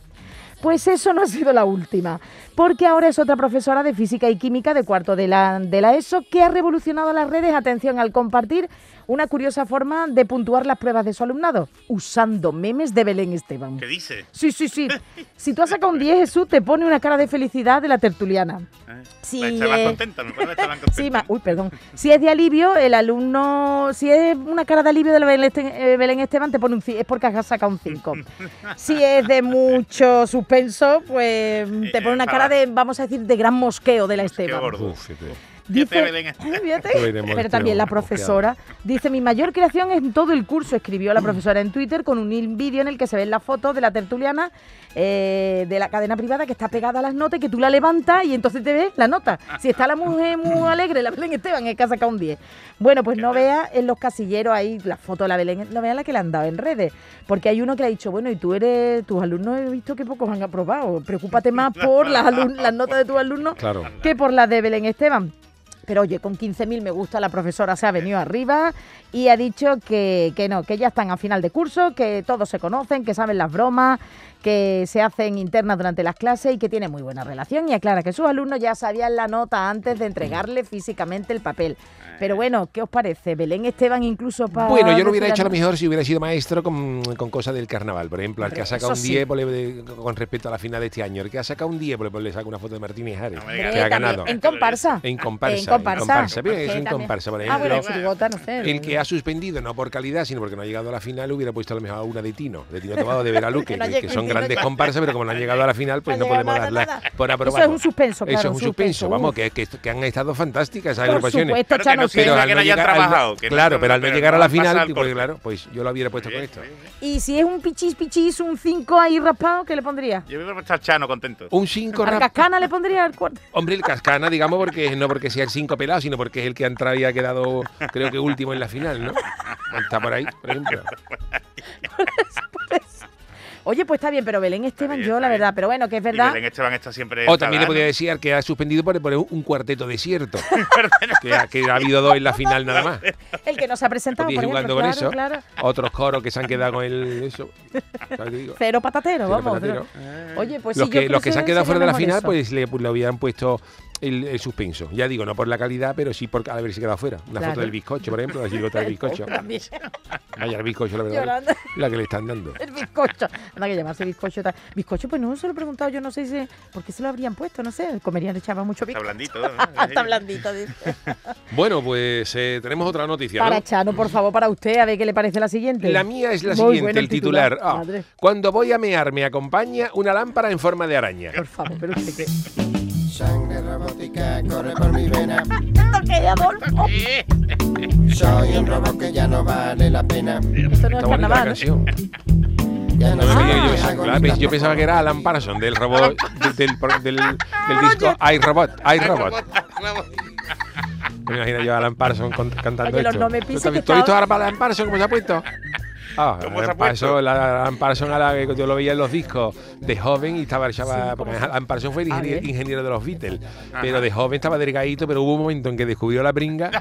C: pues eso no ha sido la última, porque ahora es otra profesora de física y química de cuarto de la, de la ESO que ha revolucionado las redes, atención, al compartir una curiosa forma de puntuar las pruebas de su alumnado, usando memes de Belén Esteban.
D: ¿Qué dice?
C: Sí, sí, sí. Si tú has sacado un 10, Jesús, te pone una cara de felicidad de la tertuliana.
D: Eh,
C: Sí,
D: la Esteban
C: eh,
D: contenta, Esteban contenta.
C: Sí, ma- uy, perdón. Si es de alivio, el alumno, si es una cara de alivio de la Belén, Este- eh, Belén Esteban, te pone un 5, es porque has sacado un 5. Si es de mucho suspenso, pues te pone una cara de, vamos a decir, de gran mosqueo de la
D: Qué
C: Esteban.
D: gordo.
A: Uf, fíjate.
D: Fíjate,
C: Pero también la profesora dice, mi mayor creación es en todo el curso, escribió la profesora en Twitter con un vídeo en el que se ven las fotos de la tertuliana eh, de la cadena privada que está pegada a las notas y que tú la levantas y entonces te ves la nota. Si está la mujer muy alegre, la Belén Esteban es que ha sacado un 10. Bueno, pues no veas en los casilleros ahí la foto de la Belén, no veas la que le han dado en redes. Porque hay uno que le ha dicho, bueno, y tú eres, tus alumnos he visto que pocos han aprobado. Preocúpate más por las, alum- las notas de tus alumnos
A: Claro.
C: que por las de Belén Esteban. Pero oye, con 15.000 me gusta, la profesora se ha venido arriba y ha dicho que, que no, que ya están a final de curso, que todos se conocen, que saben las bromas, que se hacen internas durante las clases y que tiene muy buena relación. Y aclara que sus alumnos ya sabían la nota antes de entregarle físicamente el papel. Pero bueno, ¿qué os parece? Belén Esteban incluso para...
A: Bueno, yo lo hubiera hecho a lo mejor si hubiera sido maestro con, con cosas del carnaval. Por ejemplo, al que ha sacado un
C: sí.
A: 10 pues, le- de- con respecto a la final de este año. El que ha sacado un 10 pues, le saca una foto de Martínez Ares,
D: Hombre,
A: que ha ganado.
C: En comparsa.
A: En comparsa.
C: En comparsa.
A: Es en comparsa, por
C: Ah, no sé.
A: El que ha suspendido, no por calidad, sino porque no ha llegado a la final, hubiera puesto a lo mejor una de Tino, de Tino Tomado, de Veralu, que,
C: Que no
A: son grandes comparsas, pero como no han llegado a la final, pues
C: No
A: podemos darla
C: nada.
A: por
C: Eso
A: aprobado.
C: es un suspenso, claro,
A: Eso es
C: un
A: suspenso,
C: suspenso,
A: vamos, que, que, que han estado fantásticas esas
C: Por
A: agrupaciones.
C: supuesto,
D: Claro, que
C: Chano,
D: no significa
A: al
D: que no hayan
A: llegar- al
D: trabajado, no-
A: claro, pero al no
D: pero
A: llegar a la final, pues,
D: corte.
A: claro, pues yo lo hubiera puesto con esto.
D: bien, bien.
C: Y si es un pichis pichis, un 5 ahí raspado, ¿qué le pondría?
D: Yo voy a estar Chano contento.
A: Un 5
C: ¿Al cascana le pondría el cuarto?
A: Hombre, el Cascana, digamos, porque no porque sea el 5 pelado, sino porque es el que ha entrado y ha quedado, creo que último en la final, ¿no? Está por ahí, por ejemplo.
C: Oye, pues está bien, pero Belén Esteban,
D: bien,
C: yo la verdad, pero bueno, que es
D: Y
C: verdad.
D: Belén Esteban está siempre.
A: O también le podría decir que ha suspendido por, por un cuarteto desierto. que, ha, que ha habido dos en la final nada más.
C: El que no se ha presentado, por
A: jugando
C: ejemplo,
A: con
C: claro,
A: eso.
C: claro.
A: Otros coros que se han quedado con el. Eso.
C: Cero patatero,
A: Cero
C: vamos.
A: patatero.
C: Oye, pues
A: los
C: sí, yo
A: que, los que se han quedado fuera de la final, pues le, pues le habían puesto el, el suspenso. Ya digo, no por la calidad, pero sí por haberse quedado fuera. Una
C: Claro.
A: foto del bizcocho, por ejemplo, la chirigota del bizcocho. Vaya, el bizcocho, la verdad.
C: Llorando.
A: La que le están dando.
C: El bizcocho. Anda que llamarse bizcocho. tal. Bizcocho, pues no se lo he preguntado, yo no sé si. ¿Por qué se lo habrían puesto? No sé. Comerían, echaba mucho
D: Está
C: bizcocho.
D: blandito. ¿no?
C: Está blandito, dice.
A: Bueno, pues eh, tenemos otra noticia. ¿no?
C: Para Chano, por favor, para usted, a ver qué le parece la siguiente.
A: La mía es la
C: Muy
A: siguiente,
C: bueno
A: el titular. Ah, cuando voy a mear me acompaña una lámpara en forma de araña.
C: por favor, pero usted qué.
F: Corre por mi vena. Soy un robot que ya no vale la pena.
C: Esto no es carnaval. ¿no?
A: canción.
F: Ya no qué
A: yo, claro, ves, yo pensaba que era Alan Parsons del robot del, del, del- del disco iRobot, iRobot. Me imagino yo a Alan Parsons cantando
C: Oye,
A: esto.
C: no me
A: ¿Tú, ¿tú has visto ahora a Alan Parsons cómo se ha puesto? Ah,
D: ¿Cómo se ha
A: Alan? Parsons, la Alan Parsons a la que yo lo veía en los discos de joven y estaba echaba, porque Alan Parsons fue el
C: A
A: ingeniero, de los Beatles, pero de joven estaba delgadito, pero hubo un momento en que descubrió la bringa.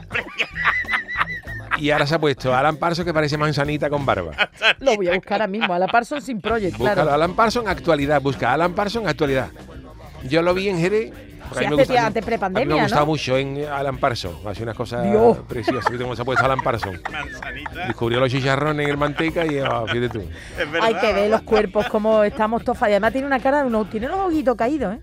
A: Y ahora se ha puesto Alan Parsons que parece manzanita con barba.
C: Lo voy a buscar ahora mismo. A la Parsons sin Project,
A: Búscalo,
C: claro.
A: Alan Parsons actualidad, busca Alan Parsons actualidad. Yo lo vi en Jerez. Porque a mí gusta- a Me ha gustado
C: ¿no?
A: mucho en Alan Parsons. Hace unas cosas
C: Dios.
A: preciosas. ¿Viste cómo se ha puesto Alan Parsons?
D: Manzanita.
A: Descubrió los chicharrones en el manteca y ah, fíjate tú.
D: Es verdad.
C: Hay que ver los cuerpos, cómo estamos todos. Y además tiene una cara, de uno, tiene los ojitos caídos, ¿eh?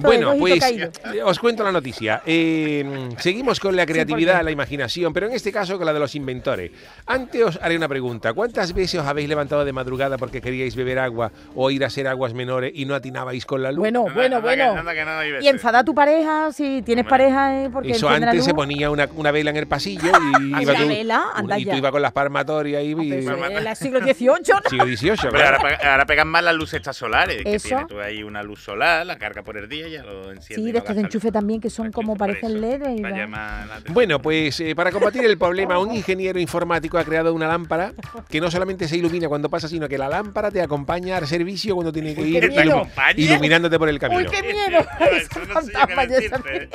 A: Bueno, pues
C: caído.
A: eh, os cuento la noticia. Eh, seguimos con la creatividad, la imaginación, pero en este caso con la de los inventores. Antes os haré una pregunta. ¿Cuántas veces os habéis levantado de madrugada porque queríais beber agua o ir a hacer aguas menores y no atinabais con la luz?
C: Bueno, bueno,
D: que-
C: bueno.
D: que
C: Y enfada a tu pareja si tienes
D: Hombre.
C: pareja eh, porque
A: Eso antes se ponía una, una vela en el pasillo y iba tú,
C: vela, anda
A: y tú ibas con las palmatorias y,
C: pero
A: y-
C: el siglo XVIII, ¿no?
A: siglo XVIII. Claro.
D: ahora, ahora pegan más las luces estas solares. Que
C: Eso.
D: tiene tú ahí una luz solar, la carga por el día y ya lo enciende.
C: Sí, de estos
D: gasta
C: de
D: luz.
C: enchufe también que son como parecen LED.
A: Bueno, pues eh, para combatir el problema, un ingeniero informático ha creado una lámpara que no solamente se ilumina cuando pasa, sino que la lámpara te acompaña al servicio cuando tiene que
C: Uy,
A: ir iluminándote por el
C: ¡Uy,
A: camino.
C: qué miedo!
D: Eso no sé yo qué.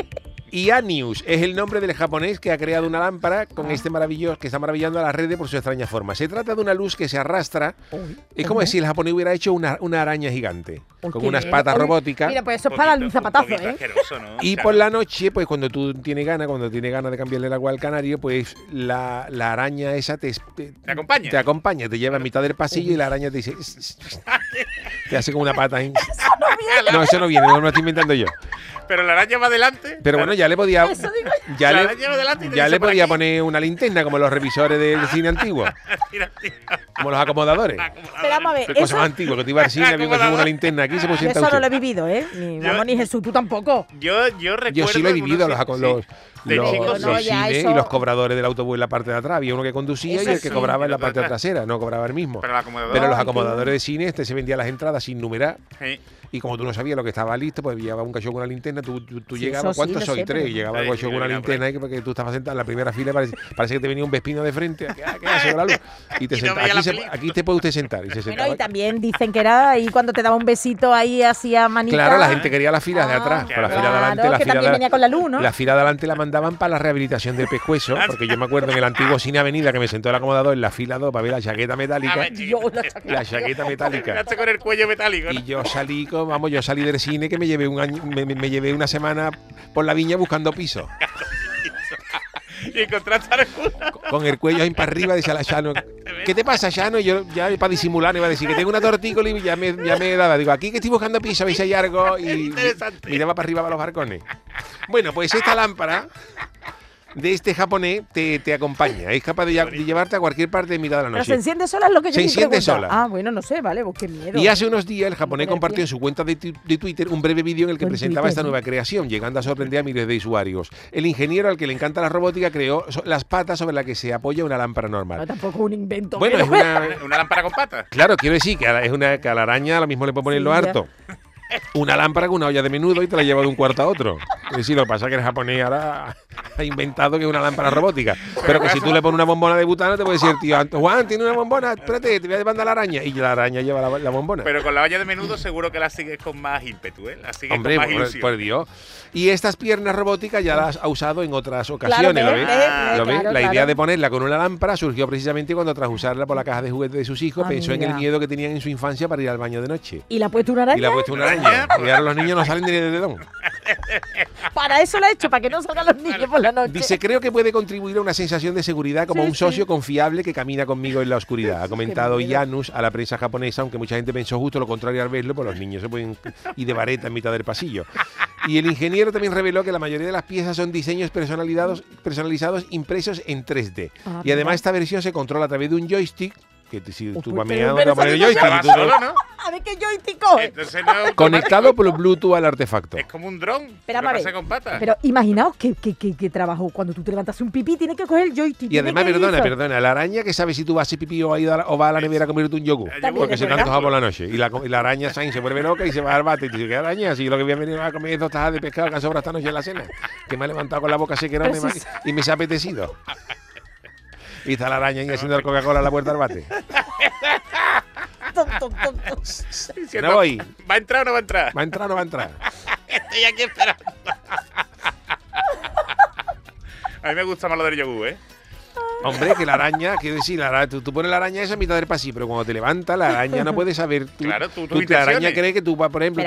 A: Ianius es el nombre del japonés que ha creado una lámpara con este maravilloso que está maravillando a las redes por su extraña forma. Se trata de una luz que se arrastra.
C: Uy,
A: Es como si el japonés hubiera hecho una, una araña gigante
C: uy,
A: con unas patas robóticas.
C: Mira, pues eso es para darle un zapatazo, ¿eh?
D: asqueroso, ¿no?
A: Y por la noche, pues cuando tú tienes ganas, cuando tienes ganas de cambiarle el agua al canario, pues la, la araña esa te, te,
D: ¿Te acompaña?
A: te acompaña, te lleva a mitad del pasillo y la araña te dice. te hace como una pata ahí. No, eso no viene, no me lo estoy inventando yo.
D: Pero la araña va adelante.
A: Pero bueno, ya le podía.
C: Eso digo
A: Ya
D: La
A: le,
D: araña va y te
A: ya
D: dice
A: le
D: por
A: podía
D: aquí.
A: poner una linterna como los revisores del cine antiguo, como los acomodadores.
C: Pero vamos a ver,
A: cosas
C: eso,
A: antiguas, que te iba al cine, había que hacer una linterna aquí se puede
C: yo
A: sentar
C: eso no lo he vivido, ¿eh? Ni,
D: Yo-
C: vamos, ni Jesús, tú tampoco.
D: Yo, yo recuerdo.
A: Yo sí lo he vivido, los,
D: algunos-
A: los,
D: sí. De
A: los-
D: chico,
A: los
C: no, ya
A: cines
C: eso-
A: y los cobradores del autobús en la parte de atrás. Había uno que conducía
C: Eso
A: y el que
C: sí.
A: cobraba en la
D: Y
A: parte trasera, no cobraba el mismo.
D: Pero el acomodador.
A: Pero los acomodadores de cine, este se vendía las entradas sin numerar.
D: Sí.
A: Y como tú no sabías lo que estaba listo, pues llevaba un cachón con una linterna, tú, tú, tú
C: Sí,
A: llegabas, ¿cuántos soy?
C: sé,
A: Tres. Y llegaba el cachón con una linterna ahí porque tú estabas sentado en la primera fila, parece, parece que te venía un vespino de frente. ¿Qué, qué hace con la luz? Y te
D: Y
A: aquí, se-
D: película.
A: aquí te puede usted sentar. Y se
C: Bueno,
A: sentaba.
C: y también dicen que era ahí cuando te daba un besito ahí hacía manita.
A: Claro, la gente quería las filas de
C: Ah,
A: atrás. La fila de
C: claro,
A: adelante, la fila
C: también
A: de,
C: venía con la luz, ¿no?
A: la fila de adelante la mandaban para la rehabilitación del pescuezo, porque yo me acuerdo en el antiguo cine Avenida que me sentó el acomodador en la fila 2 para ver la chaqueta metálica.
D: ver,
C: Yo, la chaqueta.
A: La chaqueta metálica.
D: Quedaste con el cuello metálico. ¿no?
A: Y yo salí, con, vamos, yo salí del cine que me llevé un año, me, me- me llevé una semana por la viña buscando piso.
D: Y encontraste a alguna.
A: Con el cuello ahí para arriba, decía la Shano. ¿Qué te pasa, Shano? Y yo ya para disimular iba a decir que tengo una tortícola y ya me, ya me daba. Digo, aquí que estoy buscando piso, a ver si hay algo. Y miraba para arriba para los barcones. Bueno, pues esta lámpara de este japonés te, te acompaña. Es capaz de, de llevarte a cualquier parte de mitad de la
C: Pero se
A: noche.
C: enciende sola es lo que yo
A: Se enciende sola.
C: Ah, bueno, no sé, vale, pues qué miedo.
A: Y hace unos días el japonés compartió
C: bien.
A: en su cuenta de, de Twitter un breve vídeo en el que
C: En
A: presentaba
C: Twitter,
A: esta
C: ¿no?
A: nueva creación, llegando a sorprender a miles de usuarios. El ingeniero al que le encanta la robótica creó las patas sobre las que se apoya una lámpara
C: No,
A: normal.
C: tampoco un invento.
A: Bueno, es
C: pero-
A: una,
D: Una lámpara con patas.
A: Claro, quiero decir que a la- es una que a la araña lo mismo le puede poner
C: Sí,
A: lo
C: ya.
A: Una lámpara con una olla de menudo y te la lleva de un cuarto a otro. Es decir, lo que pasa es que el japonés ahora ha inventado que es una lámpara robótica. Pero que si tú le pones una bombona de butano, te puede decir, tío, Anto- Juan, tiene una bombona, espérate, te voy a mandar la araña. Y la araña lleva la, la bombona.
D: Pero con la olla de menudo seguro que la sigues con más ímpetu, ¿eh? La sigues
A: Hombre,
D: con más
A: por, Dios. Y estas piernas robóticas ya las ha usado en otras ocasiones,
C: Claro,
A: ¿lo
C: ve,
A: ves?
C: ve,
A: ¿Lo ves?
C: claro,
A: la idea
C: claro.
A: de ponerla con una lámpara surgió precisamente cuando tras usarla por la caja de juguetes de sus hijos
C: Ah,
A: pensó en el miedo que tenían en su infancia para ir al baño de noche.
C: ¿Y la ha puesto una araña?
A: Y ha puesto una araña. Y ahora los niños no salen ni de dedón.
C: Para eso la ha hecho, para que no salgan los niños por la noche.
A: Dice, creo que puede contribuir a una sensación de seguridad como
C: Sí,
A: un socio
C: sí.
A: confiable que camina conmigo en la oscuridad. Ha comentado. Janus a la prensa japonesa, aunque mucha gente pensó justo lo contrario al verlo, pues los niños se pueden ir de vareta en mitad del pasillo. Y el ingeniero también reveló que la mayoría de las piezas son diseños personalizados, personalizados impresos en 3D.
C: Ah,
A: y además esta versión se controla a través de un joystick, que te- si tú vas meando, te el
C: eso
A: joystick.
D: Va
A: y tú-
D: solo, ¿no?
C: A ver qué joystick coge.
D: Entonces no
A: conectado por. Bluetooth al artefacto.
D: Es como un dron. Pero con patas.
C: Pero imaginaos que, que, que, que trabajo. Cuando tú te levantas un pipí, tienes que coger el joystick.
A: Y además, perdona, perdona, la araña que sabe si tú vas a hacer pipí o, a ir a la- o va a la nevera a comerte un yogur.
D: También
A: Porque se te antoja por la noche. Y la, y la araña Sain se vuelve loca y se va al bate. Y te dice, ¿qué araña? Si lo que voy a venir a comer es dos tajas de pescado que han sobrado esta noche en la cena. Que me ha levantado con la boca sequerona y, me-
C: si-
A: y me se ha apetecido. Y está la araña haciendo el Coca-Cola a la puerta del bate. Que no voy.
D: ¿Va a entrar o no va a entrar?
A: ¿Va a entrar o no va a entrar?
D: Estoy aquí esperando. a mí me gusta más lo del yogur, ¿eh?
A: Hombre, que la araña, quiero decir, la araña- tú, tú pones la araña esa en mitad del pasillo, pero cuando te levantas, la araña no puede saber. Tú,
D: Claro, tú-
A: tú- la araña cree que tú, vas, por ejemplo,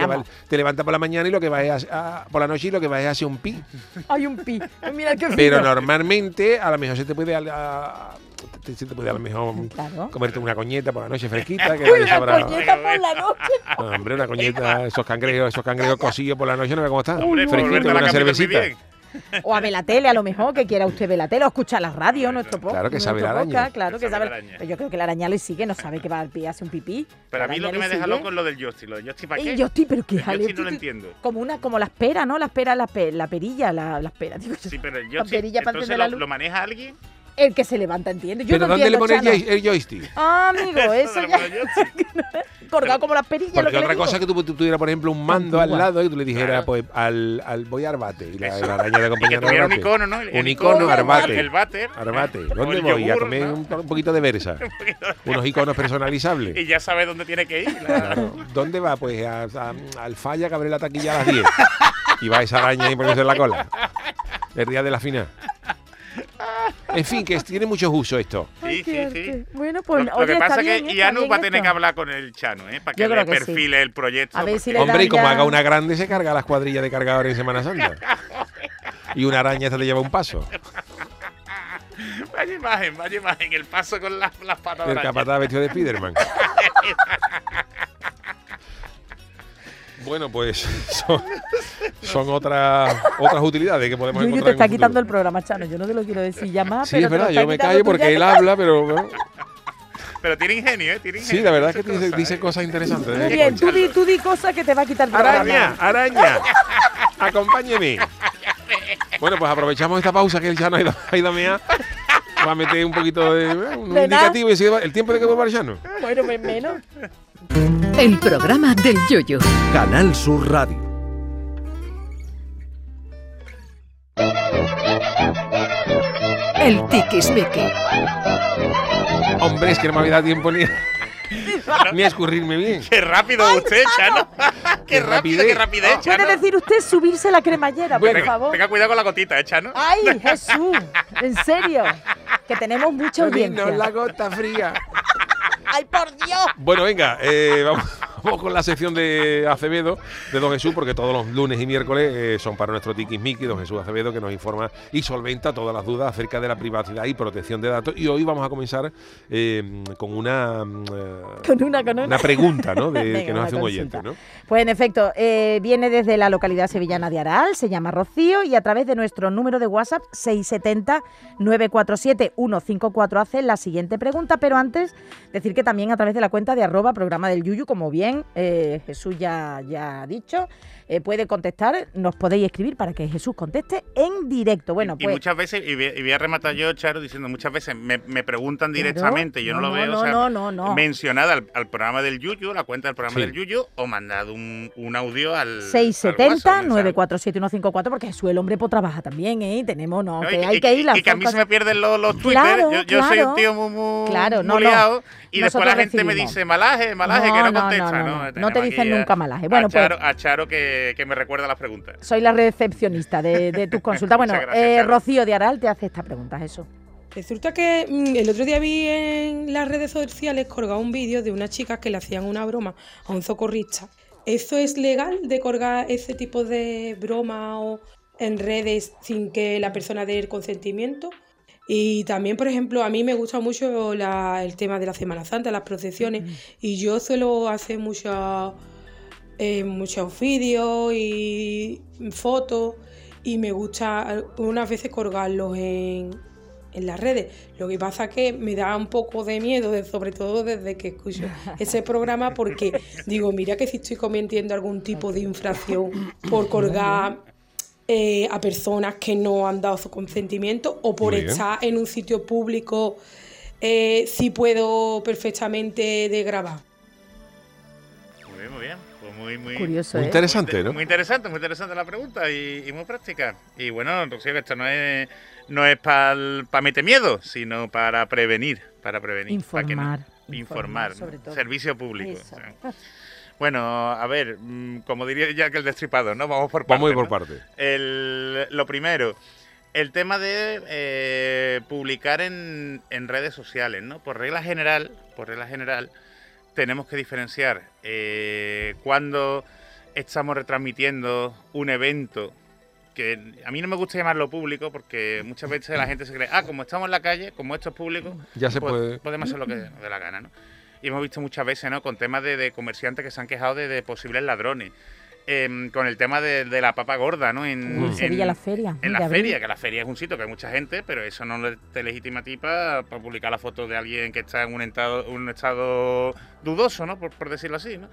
A: te, levantas por la mañana y lo que vas es a, a- por la noche y lo que vas es a hacer un pi.
C: Hay un pi. Mira qué
A: Pero normalmente, a lo mejor se te puede. a- a- te, se te puede a lo mejor
C: Claro.
A: comerte una coñeta por la noche fresquita. Que
C: una
A: sabrá.
C: coñeta por la noche.
A: No, hombre, una coñeta, esos cangrejos, esos cangrejos cocidos por la noche, no ve cómo están.
D: Hombre,
A: Fresquito, una cervecita.
C: O a ver la tele, a lo mejor, que quiera usted ver la tele, o escuchar la radio, nuestro podcast.
A: Claro que sabe la araña.
C: Claro que
D: Que sabe
C: sabe.
D: la araña.
C: Pero yo creo que la araña le sigue, no sabe que va al pie hace un pipí.
D: Pero a mí lo que me
C: le
D: deja loco es lo del Yosti. Lo del Yosti, ¿para qué?
C: Y yo estoy, pero qué
D: El
C: jale,
D: Yosti no lo entiendo.
C: Como una, como la espera, ¿no? La espera, la, pe- la perilla, la, la espera. digo yo.
D: Sí, pero el
C: La
D: Yosti,
C: perilla para
D: entonces lo,
C: luz.
D: lo maneja alguien.
C: El que se levanta, ¿entiendes? Yo
A: Pero
C: no
A: ¿dónde le
C: entiendo,
A: pones el,
C: Chano.
A: joy- el joystick?
C: Ah, amigo, eso
D: Lo
C: ya. Colgado como las perillas, lo que
A: otra cosa es que tú, tú tuvieras, por ejemplo, un mando al lado y tú le dijeras, pues, al, al voy a Arbate. Y la, araña de acompañar
D: tuviera un icono, ¿no? El-
A: Un
D: el
A: icono,
D: icono,
A: Arbate.
D: El váter.
A: Arbate. ¿Dónde voy? a
D: yogur,
A: comer
D: ¿no?
A: un, un poquito de versa. Unos iconos personalizables.
D: Y ya sabe dónde tiene que ir. la-
A: Claro. ¿Dónde va? Pues a- a- al falla que abre la taquilla a las 10. Y va esa araña y ponerse en la cola. El día de la final. En fin, que tiene muchos usos esto.
D: Sí, sí, sí.
C: Bueno,
D: Lo,
C: pues
D: lo
C: oye,
D: que pasa es que Ianu
C: bien
D: va a tener
C: esto.
D: que hablar con el Chano, ¿eh? Para que le
C: sí.
D: perfile el proyecto.
C: A ver si
D: porque-
C: le
A: Hombre, y como
C: ya-
A: haga una grande, se carga las cuadrillas de cargadores en Semana Santa. Y una araña esta te lleva un paso.
D: Vaya imagen, vaya imagen. El paso con las, las patas de
A: El capataz vestido de Spiderman. Bueno, pues son, son otras otras utilidades que podemos
C: Yuyu
A: encontrar
C: te
A: en
C: está
A: un
C: quitando el programa, Chano. Yo no te lo quiero decir ya más.
A: Sí,
C: pero
A: es verdad, yo me callo porque él habla, pero bueno,
D: Pero tiene ingenio, ¿eh? Tiene ingenio.
A: sí, la verdad es que dice,
D: cosas,
A: dice cosas interesantes.
C: Muy
A: ¿eh?
C: bien, tú di, tú di cosas que te va a quitar el programa.
A: Araña, araña, acompáñeme. Bueno, pues aprovechamos esta pausa que él ya no ha ido, ha ido a mear. Va a meter un poquito de eh, un
C: ¿De nada?
A: indicativo y decir el tiempo de que vuelva el llano.
C: Bueno, pues menos.
E: El programa del yoyo.
G: Canal Sur Radio.
E: El tiquismiqui.
A: Hombre, es que no me había dado tiempo ni, ni a escurrirme bien.
D: Qué rápido usted, Chano. qué
A: Qué
D: rápido, qué rapidez,
C: ¿Puede
D: Chano.
C: decir usted subirse la cremallera, por favor?
D: Tenga cuidado con la gotita, ¿eh, Chano?
C: ¡Ay, Jesús! ¿En serio? Que tenemos mucha audiencia.
A: Ponernos la gota fría.
C: ¡Ay, por Dios!
A: Bueno, venga, eh, vamos, vamos con la sección de Acevedo, de Don Jesús, porque todos los lunes y miércoles eh, son para nuestro Miki, Don Jesús Acevedo, que nos informa y solventa todas las dudas acerca de la privacidad y protección de datos. Y hoy vamos a comenzar eh, con una, mm, eh,
C: Con una, con una.
A: una pregunta ¿no? de,
C: Venga,
A: que nos hace un
C: consulta.
A: oyente. ¿no?
C: Pues en efecto, eh, viene desde la localidad sevillana de Aral, se llama Rocío y a través de nuestro número de WhatsApp 670-947-154 hace la siguiente pregunta, pero antes decir que también a través de la cuenta de arroba programa del Yuyu, como bien eh, Jesús ya, ya ha dicho, eh, puede contestar, nos podéis escribir para que Jesús conteste en directo. Bueno,
D: y
C: pues...
D: muchas veces, y voy, y voy a rematar yo, Charo, diciendo muchas veces me, me preguntan
C: Claro.
D: directamente, yo no,
C: No,
D: lo veo,
C: no,
D: o sea,
C: no, no, no.
D: mencionada al, al programa del Yuyu, la cuenta del programa
A: Sí.
D: del Yuyu, o mandado un, un audio al. al WhatsApp, un
C: 670
D: mensaje.
C: 947 154 porque Jesús el hombre pues trabaja también, ¿eh? Tenemos, no,
D: ¿no?
C: que
D: Y-
C: hay que ir las
D: y que a mí se me pierden los, los Twitter.
C: Claro,
D: yo yo soy un tío muy, muy,
C: Claro, no,
D: muy
C: no.
D: liado. Y después la gente me dice malaje, malaje, que no contesta.
C: no,
D: No,
C: no, no.
D: Tenemos
C: te dicen nunca malaje. Bueno,
D: a
C: pues
D: a Charo que, que me recuerda las preguntas.
C: soy la recepcionista de, de tus consultas. Bueno,
D: Muchas gracias,
C: eh. Rocío de Aral te hace esta pregunta, Jesús.
H: Resulta que mm, el otro día vi en las redes sociales colgado un vídeo de unas chicas que le hacían una broma a un socorrista. ¿Eso es legal de colgar ese tipo de broma o en redes sin que la persona dé el consentimiento? Y también, por ejemplo, a mí me gusta mucho la- el tema de la Semana Santa, las procesiones, y yo suelo hacer muchos eh, muchos vídeos y fotos y me gusta unas veces colgarlos en, en las redes. Lo que pasa que me da un poco de miedo, de- sobre todo desde que escucho ese programa, porque digo, mira que si estoy cometiendo algún tipo de infracción por colgar eh, a personas que no han dado su consentimiento o por
A: Muy bien.
H: estar en un sitio público, eh, sí puedo perfectamente de grabar.
D: Muy bien, muy bien. Muy, muy,
C: Curioso,
A: Muy
C: ¿eh?
A: interesante, ¿no?
D: Muy interesante, muy interesante la pregunta y, y muy práctica. Y bueno, Rocío, que esto no es, no es para meter miedo, sino para prevenir, para prevenir. para que no-
C: Informar.
D: informar,
C: sobre
D: ¿no?
C: todo.
D: servicio público.
C: Eso.
D: o sea. Bueno, a ver, mm, como diría ya que el destripado, ¿no? Vamos por partes.
A: Vamos a ir por
D: ¿no?
A: parte.
D: El- lo primero, el tema de eh, publicar en, en redes sociales, ¿no? Por regla general, por regla general, tenemos que diferenciar eh, cuando estamos retransmitiendo un evento que a mí no me gusta llamarlo público porque muchas veces la gente se cree, ah, como estamos en la calle, como esto es público,
A: Ya se
D: pues
A: puede-
D: podemos hacer lo que nos dé la gana, ¿no? Y hemos visto muchas veces, ¿no? Con temas de, de comerciantes que se han quejado de, de posibles ladrones. Em, con el tema de, de la papa gorda, ¿no? En,
C: En Sevilla, la feria,
D: En la
C: abril.
D: feria, que la feria es un sitio que hay mucha gente, pero eso no te legitima a ti para publicar la foto de alguien que está en un estado, un estado dudoso, ¿no? Por, por decirlo así, ¿no?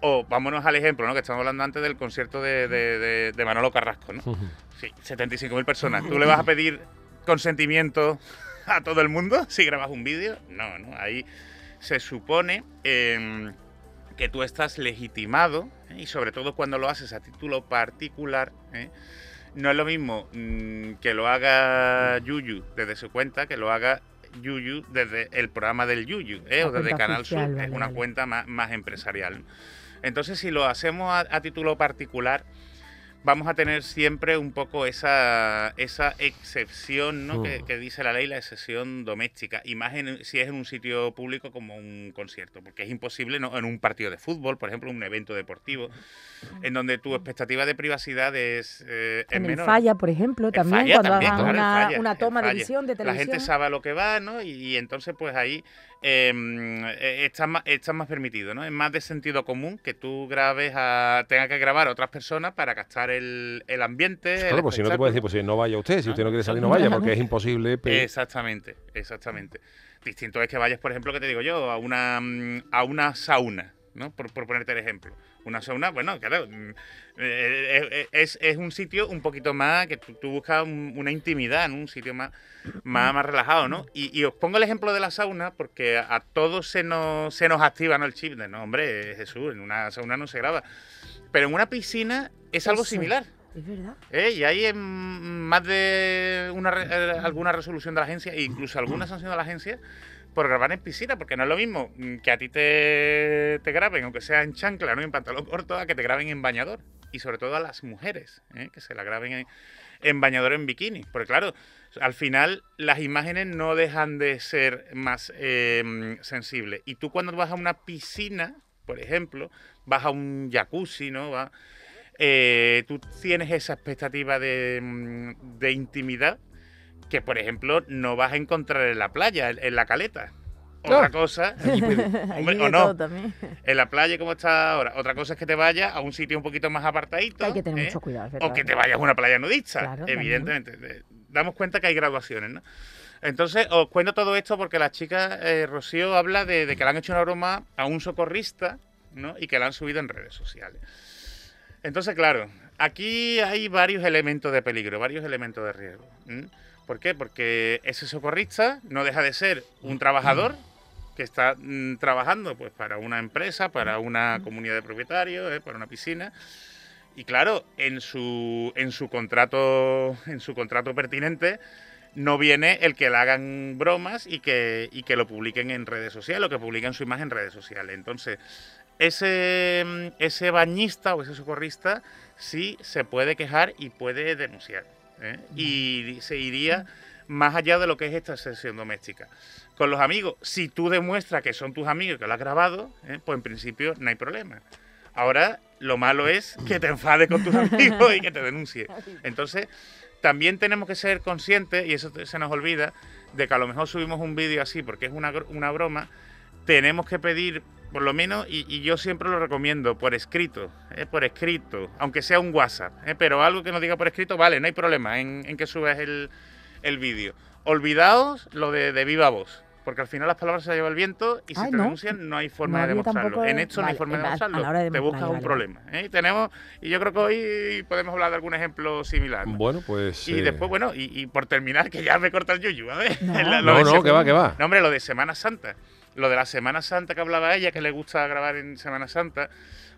D: O vámonos al ejemplo, ¿no? Que estamos hablando antes del concierto de, de- de- de Manolo Carrasco, ¿no? Sí, 75.000 personas. ¿Tú le vas a pedir consentimiento a todo el mundo si grabas un vídeo? No, no. Ahí se supone em, que tú estás legitimado ¿eh? y sobre todo cuando lo haces a título particular. ¿eh? No es lo mismo mm, que lo haga Yuyu desde su cuenta que lo haga Yuyu desde el programa del Yuyu ¿eh? O desde Canal
C: oficial,
D: Sur, es una
C: vale.
D: cuenta más, más empresarial. Entonces, si lo hacemos a, a título particular, vamos a tener siempre un poco esa, esa excepción ¿no? que,
A: Mm.
D: que dice la ley, la excepción doméstica, y más en- si es en un sitio público como un concierto, porque es imposible ¿no? en un partido de fútbol, por ejemplo, un evento deportivo, en donde tu expectativa de privacidad es, eh, es
C: En el
D: menor.
C: falla, por ejemplo,
D: El
C: también,
D: falla
C: cuando
D: también,
C: hagas
D: claro, el
C: una,
D: falla,
C: una
D: el
C: toma de visión de
D: La
C: televisión.
D: gente sabe a lo que va, ¿no? Y, y entonces, pues ahí eh, está, más, está más permitido, ¿no? Es más de sentido común que tú grabes a. tengas que grabar a otras personas para captar el, el ambiente.
A: Claro, pues si no te puedes decir, pues si no vaya usted, si usted no quiere salir, no vaya, porque es imposible.
D: Exactamente, exactamente. Distinto es que vayas, por ejemplo, que te digo yo, a una, mm, a una sauna, ¿no? Por, por ponerte el ejemplo. Una sauna, bueno, claro, mm, eh, eh, es, es un sitio un poquito más que tú, tú buscas un- una intimidad, ¿no? Un sitio más, más, más relajado, ¿no? Y, y os pongo el ejemplo de la sauna porque a, a todos se nos, se nos activa ¿no? el chip de, no, hombre, Jesús, en una sauna no se graba. Pero en una piscina es algo
C: Eso.
D: similar.
C: Es verdad.
D: ¿eh? Y hay en más de una re- eh, alguna resolución de la agencia, e incluso alguna sanción de la agencia, por grabar en piscina, porque no es lo mismo mm, que a ti te, te graben, aunque sea en chancla, no en pantalón corto, a que te graben en bañador. Y sobre todo a las mujeres, ¿eh? que se la graben en, en bañador en bikini. Porque claro, al final las imágenes no dejan de ser más eh, sensibles. Y tú cuando vas a una piscina, por ejemplo, vas a un jacuzzi, ¿no? Vas- eh, tú tienes esa expectativa de, mm, de intimidad que, por ejemplo, no vas a encontrar en la playa, en, en la caleta. Otra
A: Ah.
D: cosa,
C: Allí
D: hombre,
C: de
D: o no, en la playa como está ahora. Otra cosa es que te vayas a un sitio un poquito más apartadito.
C: Hay que tener
D: ¿eh?
C: mucho cuidado.
D: O que te vayas a una playa nudista,
C: Claro,
D: evidentemente. De- Damos cuenta que hay graduaciones, ¿no? Entonces, os cuento todo esto porque la chica, eh, Rocío, habla de, de que le han hecho una broma a un socorrista, ¿no? Y que la han subido en redes sociales. Entonces, claro, aquí hay varios elementos de peligro, varios elementos de riesgo. ¿m? ¿Por qué? Porque ese socorrista no deja de ser un trabajador que está mm, trabajando pues para una empresa, para una comunidad de propietarios, ¿eh? para una piscina. Y claro, en su, en su contrato, en su contrato pertinente, no viene el que le hagan bromas y que, y que lo publiquen en redes sociales o que publiquen su imagen en redes sociales. Entonces, ese, mm, ese bañista o ese socorrista sí se puede quejar y puede denunciar. ¿Eh? Y se iría más allá de lo que es esta sesión doméstica. Con los amigos, si tú demuestras que son tus amigos que lo has grabado, ¿eh? pues en principio no hay problema. Ahora, lo malo es que te enfades con tus amigos y que te denuncie. Entonces, también tenemos que ser conscientes, y eso se nos olvida, de que a lo mejor subimos un vídeo así porque es una, una broma, tenemos que pedir, por lo menos, y, y yo siempre lo recomiendo, por escrito, ¿eh? por escrito, aunque sea un WhatsApp, ¿eh? pero algo que nos diga por escrito, vale, no hay problema en, en que subas el, el vídeo. Olvidaos lo de, de viva voz. Porque al final las palabras se las lleva el viento y si
C: Ay,
D: te
C: no.
D: denuncian no hay forma de demostrarlo.
C: tampoco-
D: En esto no hay forma de demostrarlo.
C: de-
D: te buscas
C: vale,
D: un
C: vale,
D: problema. ¿eh? Y tenemos, y yo creo que hoy podemos hablar de algún ejemplo similar. ¿no?
A: Bueno, pues.
D: Y
A: eh,
D: después, bueno, y, y por terminar, que ya me corta el yuyu, a ver.
C: No.
A: No, que va, que va.
D: No, hombre, lo de Semana Santa. Lo de la Semana Santa que hablaba ella, que le gusta grabar en Semana Santa,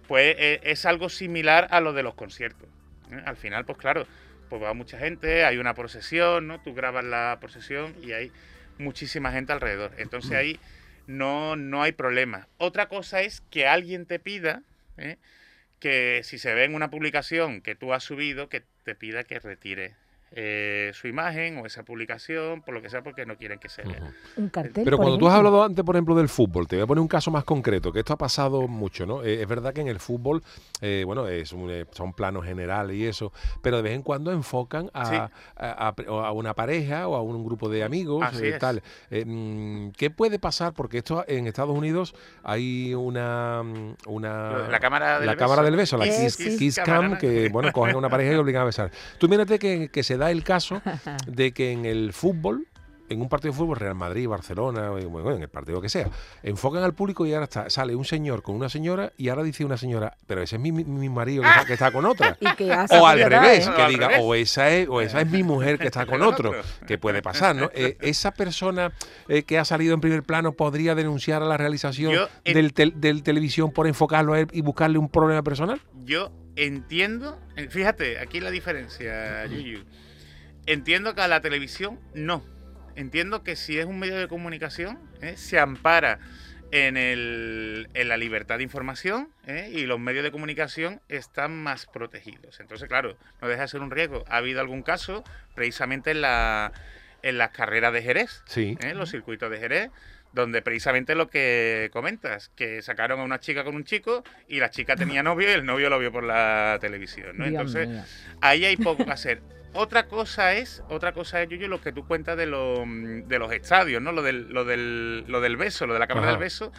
D: pues eh, es algo similar a lo de los conciertos. ¿eh? Al final, pues claro, pues va mucha gente, hay una procesión, ¿no? Tú grabas la procesión y hay muchísima gente alrededor. Entonces ahí no, no hay problema. Otra cosa es que alguien te pida, ¿eh? que si se ve en una publicación que tú has subido, que te pida que retire eh, su imagen o esa publicación, por lo que sea, porque no quieren que se vea.
C: Un cartel.
A: Pero cuando tú has hablado antes, por ejemplo, del fútbol, te voy a poner un caso más concreto, que esto ha pasado mucho, ¿no? Eh, es verdad que en el fútbol, eh, bueno, es un, eh, son planos generales y eso, pero de vez en cuando enfocan a,
D: Sí.
A: a- a- o a una pareja o a un grupo de amigos
D: Así
A: y tal. Eh, mm, ¿Qué puede pasar? Porque esto en Estados Unidos hay una... mm, una
D: La cámara del
A: la
D: beso.
A: cámara del beso, la
C: Kiss-
A: Kiss,
C: Kiss
A: Kiss
D: cámara,
A: Cam, que bueno, cogen a una pareja y obligan a besar. Tú mírate que, que se da el caso de que en el fútbol, en un partido de fútbol, Real Madrid, Barcelona, bueno, en el partido que sea, enfocan al público y ahora está, sale un señor con una señora y ahora dice una señora, pero ese es mi, mi- mi marido que está, que está con otra.
C: Y que ha
A: O al revés,
C: ¿eh?
D: O
A: que diga,
D: revés.
A: o esa es, o esa es mi mujer que está con otro, que puede pasar, ¿no? Eh, esa persona eh, que ha salido en primer plano podría denunciar a la realización
D: Yo, en-
A: del, tel- del televisión por enfocarlo a él y buscarle un problema personal.
D: Yo entiendo, fíjate, aquí la diferencia, Yuyu. Entiendo que a la televisión no. Entiendo que si es un medio de comunicación, ¿eh? se ampara en, el, en la libertad de información ¿eh? y los medios de comunicación están más protegidos. Entonces, claro, no deja de ser un riesgo. Ha habido algún caso precisamente en, la, en las carreras de Jerez,
A: Sí.
D: ¿eh? los circuitos de Jerez, donde precisamente lo que comentas, que sacaron a una chica con un chico y la chica tenía novio y el novio lo vio por la televisión, ¿no? Entonces, ahí hay poco que hacer. Otra cosa es, otra cosa es, Yuyu, lo que tú cuentas de, lo, mm, de los estadios, ¿no? Lo del, lo del, lo del beso, lo de la cámara
A: Ajá.
D: del beso,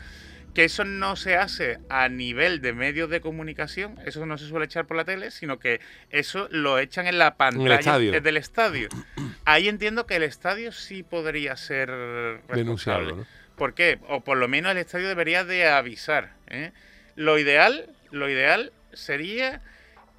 D: que eso no se hace a nivel de medios de comunicación, eso no se suele echar por la tele, sino que eso lo echan en la pantalla
A: estadio.
D: del estadio. Ahí entiendo que el estadio sí podría ser responsable.
A: ¿no?
D: ¿Por qué? O por lo menos el estadio debería de avisar. ¿eh? Lo ideal, lo ideal sería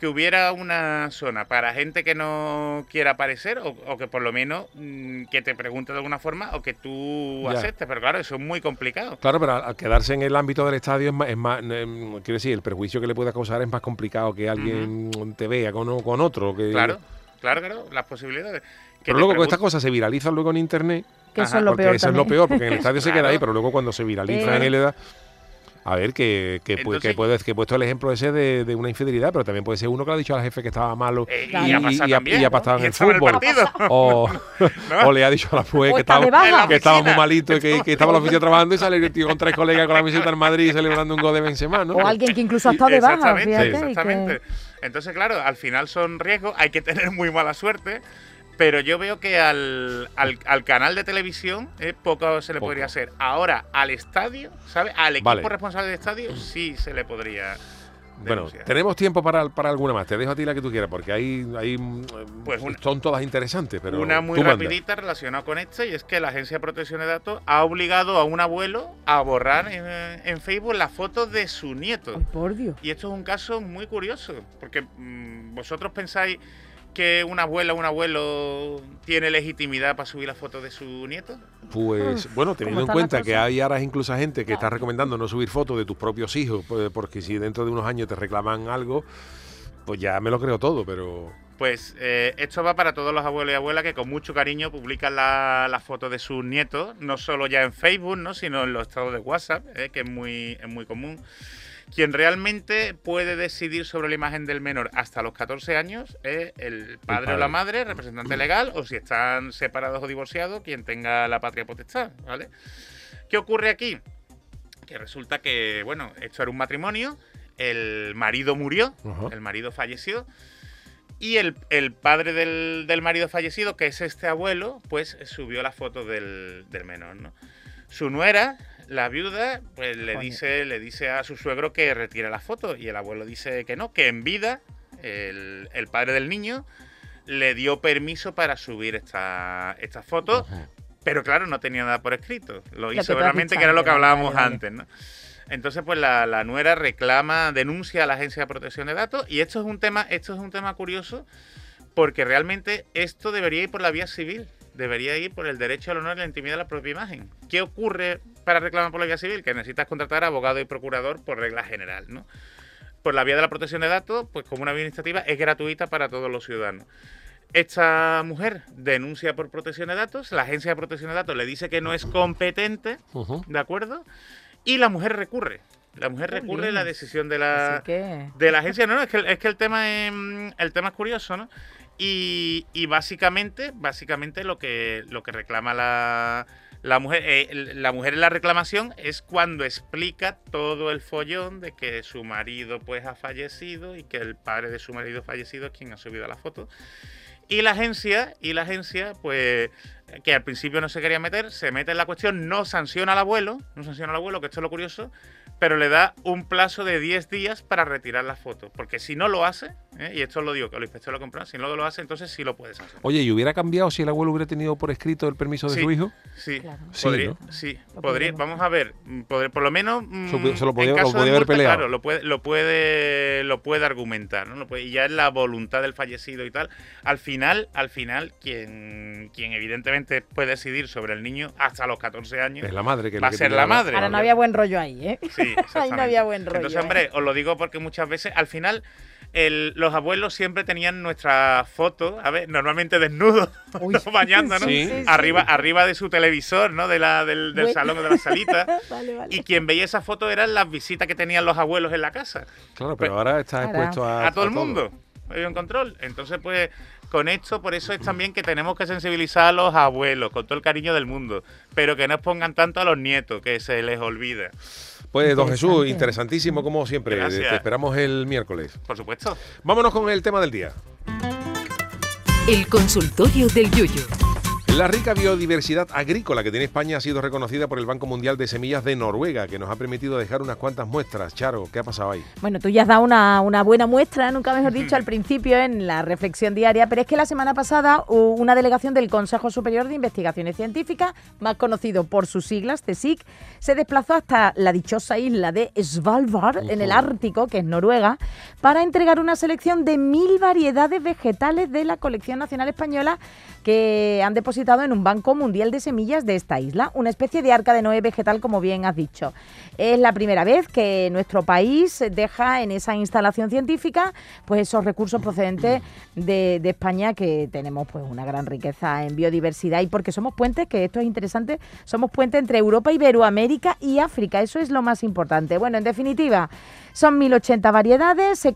D: que hubiera una zona para gente que no quiera aparecer o, o que por lo menos mm, que te pregunte de alguna forma o que tú
A: Ya.
D: aceptes. Pero claro, eso es muy complicado.
A: Claro, pero al quedarse en el ámbito del estadio es más, es más em, quiero decir, el perjuicio que le pueda causar es más complicado que alguien te vea con, con otro. Que,
D: Claro, claro, claro, las posibilidades. Que
A: Pero luego con
D: pregun-
A: estas cosas se viralizan luego en internet,
C: Que eso es lo
A: porque
C: peor
A: eso es lo
C: también.
A: peor, porque en el estadio se queda ahí, pero luego cuando se viraliza
C: Eh.
A: en él edad, a ver, que, que,
D: Entonces-
A: que, puede- que he puesto el ejemplo ese de, de una infidelidad, pero también puede ser uno que le ha dicho al jefe que estaba malo
D: Eh, y, pasado
A: y
D: también,
A: y ha pasado
D: ¿no?
A: en el fútbol. O, o le ha dicho a la juez
C: O
A: que estaba, que estaba muy malito y que, que estaba en la oficina trabajando y sale el tío con tres colegas con la visita en Madrid celebrando un gol de Benzema, ¿no?
C: O alguien que incluso ha estado de baja,
D: Exactamente,
C: fíjate. y que-
D: exactamente. Entonces, claro, al final son riesgos, hay que tener muy mala suerte, pero yo veo que al, al, al canal de televisión eh, poco se le
A: Poco.
D: podría hacer. Ahora, al estadio, ¿sabes? Al equipo
A: Vale.
D: responsable del estadio sí se le podría
A: Bueno, tenemos tiempo para, para alguna más. Te dejo a ti la que tú quieras, porque hay, hay mm,
D: Pues una-
A: son todas interesantes, pero
D: Una muy rapidita relacionada con esta, y es que la Agencia de Protección de Datos ha obligado a un abuelo a borrar en, en Facebook las fotos de su nieto.
C: Ay, por Dios.
D: Y esto es un caso muy curioso, porque mm, vosotros pensáis que una abuela o un abuelo tiene legitimidad para subir la foto de su nieto.
A: Pues bueno, teniendo en cuenta que hay ahora incluso gente que está recomendando no subir fotos de tus propios hijos, pues, porque si dentro de unos años te reclaman algo, pues ya me lo creo todo, pero
D: Pues eh, esto va para todos los abuelos y abuelas que con mucho cariño publican la- las fotos de sus nietos, no solo ya en Facebook, ¿no? sino en los estados de WhatsApp, eh, que es muy, es muy común. Quien realmente puede decidir sobre la imagen del menor hasta los 14 años es el padre,
A: padre.
D: o la madre, representante legal, o si están separados o divorciados, quien tenga la patria potestad, ¿vale? ¿Qué ocurre aquí? Que resulta que, bueno, esto era un matrimonio, el marido murió, el marido falleció, y el, el padre del, del marido fallecido, que es este abuelo, pues subió la foto del, del menor, ¿no? Su nuera, la viuda, pues le dice, le dice a su suegro que retire la foto, y el abuelo dice que no, que en vida el, el padre del niño le dio permiso para subir esta, esta foto, pero claro, no tenía nada por escrito. Lo hizo realmente, que era lo que
C: vale,
D: hablábamos
C: vale.
D: antes, ¿no? Entonces, pues la, la nuera reclama, denuncia a la Agencia de Protección de Datos, y esto es un tema, esto es un tema curioso, porque realmente esto debería ir por la vía civil, debería ir por el derecho al honor y la intimidad de la propia imagen. ¿Qué ocurre para reclamar por la vía civil? Que necesitas contratar abogado y procurador por regla general, ¿no? Por la vía de la protección de datos, pues como una vía administrativa es gratuita para todos los ciudadanos. Esta mujer denuncia por protección de datos, la agencia de protección de datos le dice que no es competente. ¿de acuerdo? Y la mujer recurre. La mujer recurre
C: bien.
D: la decisión de la,
C: que.
D: de la agencia. No, no, es que, es que el tema es, mm, el tema es curioso, ¿no? Y, y básicamente, básicamente lo que, lo que reclama la, la mujer, eh, la mujer en la reclamación es cuando explica todo el follón de que su marido pues ha fallecido y que el padre de su marido fallecido es quien ha subido la foto. Y la agencia, y la agencia, pues, que al principio no se quería meter, se mete en la cuestión, no sanciona al abuelo, no sanciona al abuelo, que esto es lo curioso, pero le da un plazo de 10 días para retirar la foto. Porque si no lo hace, ¿eh? y esto lo digo, que los inspectores lo compran, si no lo hace, entonces sí lo puede sancionar.
A: Oye, ¿y hubiera cambiado si el abuelo hubiera tenido por escrito el permiso de
D: Sí.
A: su hijo?
D: Sí,
C: Claro.
A: Sí,
D: podría,
A: ¿no?
D: sí, podría, vamos a ver, mm, podr- por lo menos mm,
A: Se lo-
D: en
A: podía- lo
D: caso de
A: haber
D: muerte,
A: peleado.
D: claro, lo puede, lo puede, lo puede argumentar, ¿no? Lo puede- y ya es la voluntad del fallecido y tal. Al final, al final, quien, quien evidentemente puede decidir sobre el niño hasta los 14 años
A: Es la madre que
D: va a ser
A: tiene
D: la madre.
C: Ahora no había buen rollo ahí, ¿eh?
D: Sí,
C: Ahí no había buen rollo.
D: Entonces,
C: ¿eh?
D: hombre, os lo digo porque muchas veces, al final, el- los abuelos siempre tenían nuestra foto, a ver, normalmente desnudos. ¿no? bañándonos,
A: Sí.
C: sí, sí.
D: arriba, de su televisor, ¿no? De la, del, del
C: Bueno.
D: salón o de la salita.
C: Vale, vale.
D: Y quien veía esa foto eran las visitas que tenían los abuelos en la casa.
A: Claro, pero
D: Pues-
A: ahora está
C: Ahora.
A: expuesto a,
D: A, todo el mundo. Hay un control. Entonces, pues, con esto, por eso es también que tenemos que sensibilizar a los abuelos, con todo el cariño del mundo. Pero que no expongan tanto a los nietos, que se les olvida.
A: Pues, don Jesús, interesantísimo como siempre.
D: Gracias.
A: Te esperamos el miércoles.
D: Por supuesto.
A: Vámonos con el tema del día.
E: El consultorio del Yuyo.
A: La rica biodiversidad agrícola que tiene España ha sido reconocida por el Banco Mundial de Semillas de Noruega, que nos ha permitido dejar unas cuantas muestras. Charo, ¿qué ha pasado ahí?
C: Bueno, tú ya has dado una, una buena muestra, nunca mejor dicho, al principio en la reflexión diaria, pero es que la semana pasada una delegación del Consejo Superior de Investigaciones Científicas, más conocido por sus siglas, CSIC, se desplazó hasta la dichosa isla de Svalbard, en el Ártico, que es Noruega, para entregar una selección de mil variedades vegetales de la colección nacional española que han depositado en un banco mundial de semillas de esta isla, una especie de arca de Noé vegetal, como bien has dicho. Es la primera vez que nuestro país deja en esa instalación científica pues esos recursos procedentes de, de España que tenemos pues una gran riqueza en biodiversidad y porque somos puentes, que esto es interesante, somos puentes entre Europa, Iberoamérica y África, eso es lo más importante. Bueno, en definitiva, son 1080 variedades, se,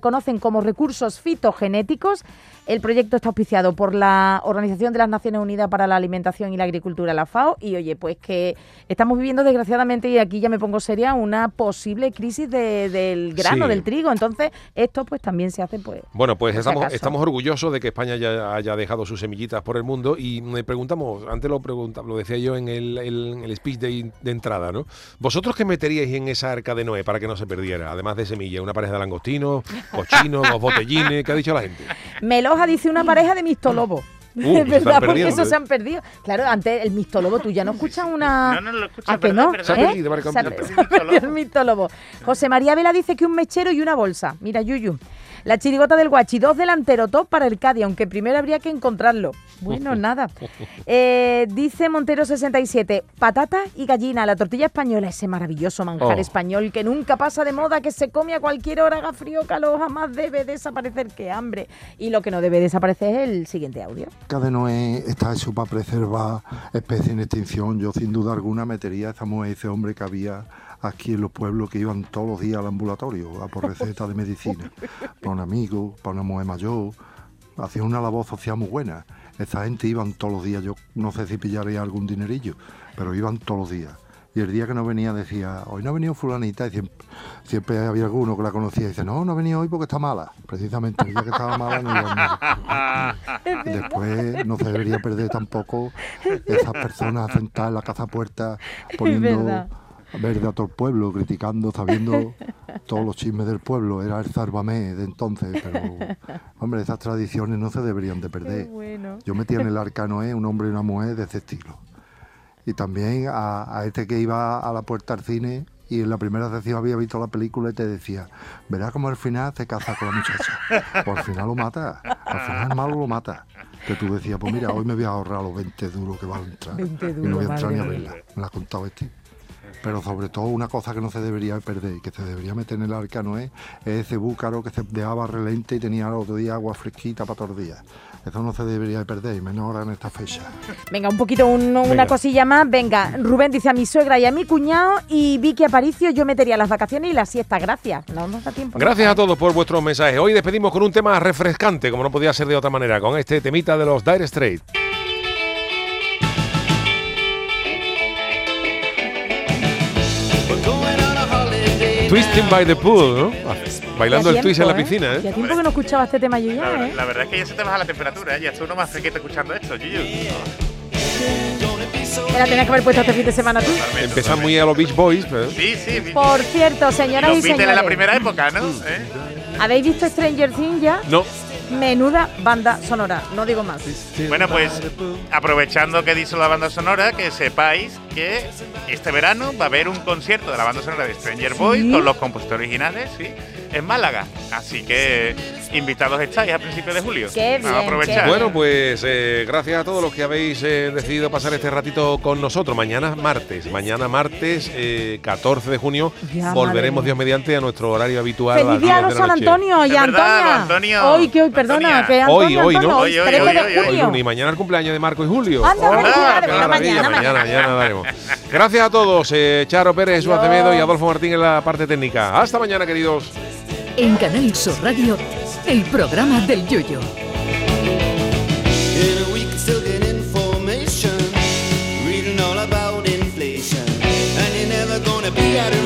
C: conocen como recursos fitogenéticos. El proyecto está auspiciado por la Organización de las Naciones Unidas para la Alimentación y la Agricultura, la FAO, y oye, pues que estamos viviendo desgraciadamente, y aquí ya me pongo seria, una posible crisis de- del grano,
A: Sí.
C: del trigo. Entonces, esto pues también se hace pues...
A: Bueno, pues estamos,
C: acaso.
A: estamos orgullosos de que España ya haya dejado sus semillitas por el mundo y me preguntamos, antes lo pregunta, lo decía yo en el, el- speech de entrada, ¿no? ¿Vosotros qué meteríais en esa arca de Noé para que no se perdiera? Además de semillas, una pareja de langostinos, cochinos, dos botellines, ¿qué ha dicho la gente?
C: Meloja dice una pareja de mistolobos.
A: Uh,
C: es verdad, porque
A: perdiendo,
C: esos
A: ¿eh?
C: se han perdido. Claro, antes el mistolobo, tú ya no escuchas una...
D: No, no, lo escuchas,
C: ¿A que no?
D: ¿verdad?
A: Se ha
C: ¿Eh?
A: perdido, marca un
C: Se ha
A: piloto.
C: per- se ha perdido el mistolobo. José María Vela dice que un mechero y una bolsa. Mira, Yuyu. La chirigota del guachi, dos delanteros, top para el Cádiz, aunque primero habría que encontrarlo. Bueno, nada. Eh, dice Montero67, patata y gallina, la tortilla española, ese maravilloso manjar
A: Oh.
C: español que nunca pasa de moda, que se come a cualquier hora, haga frío o calor, jamás debe desaparecer que hambre. Y lo que no debe desaparecer es el siguiente audio.
G: Arca de Noé está hecho para preservar especies en extinción. Yo sin duda alguna metería a esa mujer, ese hombre que había aquí en los pueblos que iban todos los días al ambulatorio a por receta de medicina. Para un amigo, para una mujer mayor. Hacían una labor social muy buena. Esa gente iban todos los días. Yo no sé si pillaría algún dinerillo, pero iban todos los días. Y el día que no venía decía, hoy no ha venido fulanita, y siempre, siempre había alguno que la conocía y dice, no, no ha venido hoy porque está mala. Precisamente el día que estaba mala no iba a venir. Después no se debería perder tampoco esas personas sentadas en la casa puerta poniendo verde a todo el pueblo, criticando, sabiendo todos los chismes del pueblo. Era el Sálvame de entonces, pero hombre, esas tradiciones no se deberían de perder.
C: bueno.
G: Yo metía en el arca Noé un hombre y una mujer de ese estilo. Y también a, a este que iba a la puerta al cine y en la primera sesión había visto la película y te decía, verás cómo al final se casa con la muchacha. Pues al final lo mata, al final el malo lo mata. Que tú decías, pues mira, hoy me voy a ahorrar los 20 duros que van a entrar.
C: 20
G: y no voy a entrar ni a verla. Me la ha contado este. pero sobre todo una cosa que no se debería perder y que se debería meter en el arca no es, es ese búcaro que se dejaba relente y tenía el otro día agua fresquita para todos los días. Eso no se debería de perder, y menos ahora en esta fecha.
C: Venga, un poquito, un-
A: Venga.
C: una cosilla más. Venga, Rubén dice a mi suegra y a mi cuñado y Vicky Aparicio, yo metería las vacaciones y la siesta. Gracias. No nos da tiempo.
A: Gracias a todos por vuestros mensajes. Hoy despedimos con un tema refrescante, como no podía ser de otra manera, con este temita de los Dire Straits. Twisting by the pool, ¿no? Bailando el twist en la
C: tiempo, ¿eh?
A: piscina, ¿eh?
C: Hacía tiempo que no escuchaba este tema yo
D: La,
C: ya,
D: verdad-
C: ¿eh?
D: la verdad es que ya se te baja la temperatura, ¿eh? ya está uno más fresquito escuchando esto, Yuyu.
C: La tenías que haber puesto este fin de semana tú.
A: Empezan muy a los Beach Boys, pero...
D: Sí, sí.
C: Por cierto, señoras y
D: Los Beatles
C: señores,
D: en la primera época, ¿no? ¿Eh?
C: ¿habéis visto Stranger Things ya?
A: No.
C: Menuda banda sonora, no digo más.
D: Bueno, pues aprovechando que dice la banda sonora, que sepáis que este verano va a haber un concierto de la banda sonora de Stranger Boys
C: Sí.
D: con los compositores originales, sí, en Málaga. Así que invitados estáis a principios de julio.
C: Qué
D: a
C: bien,
D: aprovechar.
C: qué
A: Bueno, pues eh, gracias a todos los que habéis eh, decidido pasar este ratito con nosotros. Mañana martes, mañana martes eh, 14 de junio,
C: Ya,
A: volveremos. Dios mediante a nuestro horario habitual.
C: Feliz día a
A: 10
C: los San. Antonio y Antonia.
D: Antonio.
C: Hoy, que hoy, perdona,
D: Antonia.
C: que
A: Hoy,
C: Antonio,
A: hoy,
C: Antonio,
A: ¿no?
C: hoy,
D: Hoy, hoy,
C: 13
D: hoy,
C: de
D: hoy, hoy.
A: Hoy
C: junio.
A: lunes y mañana el cumpleaños de Marco y Julio.
C: Anda,
A: Oh,
C: mañana,
A: mañana,
C: mañana.
A: mañana daremos. Gracias a todos, eh, Charo Pérez, Jesús. Acevedo y Adolfo Martín en la parte técnica. Hasta mañana, queridos.
E: En Canal Sur Radio, el programa del Yoyo.
F: be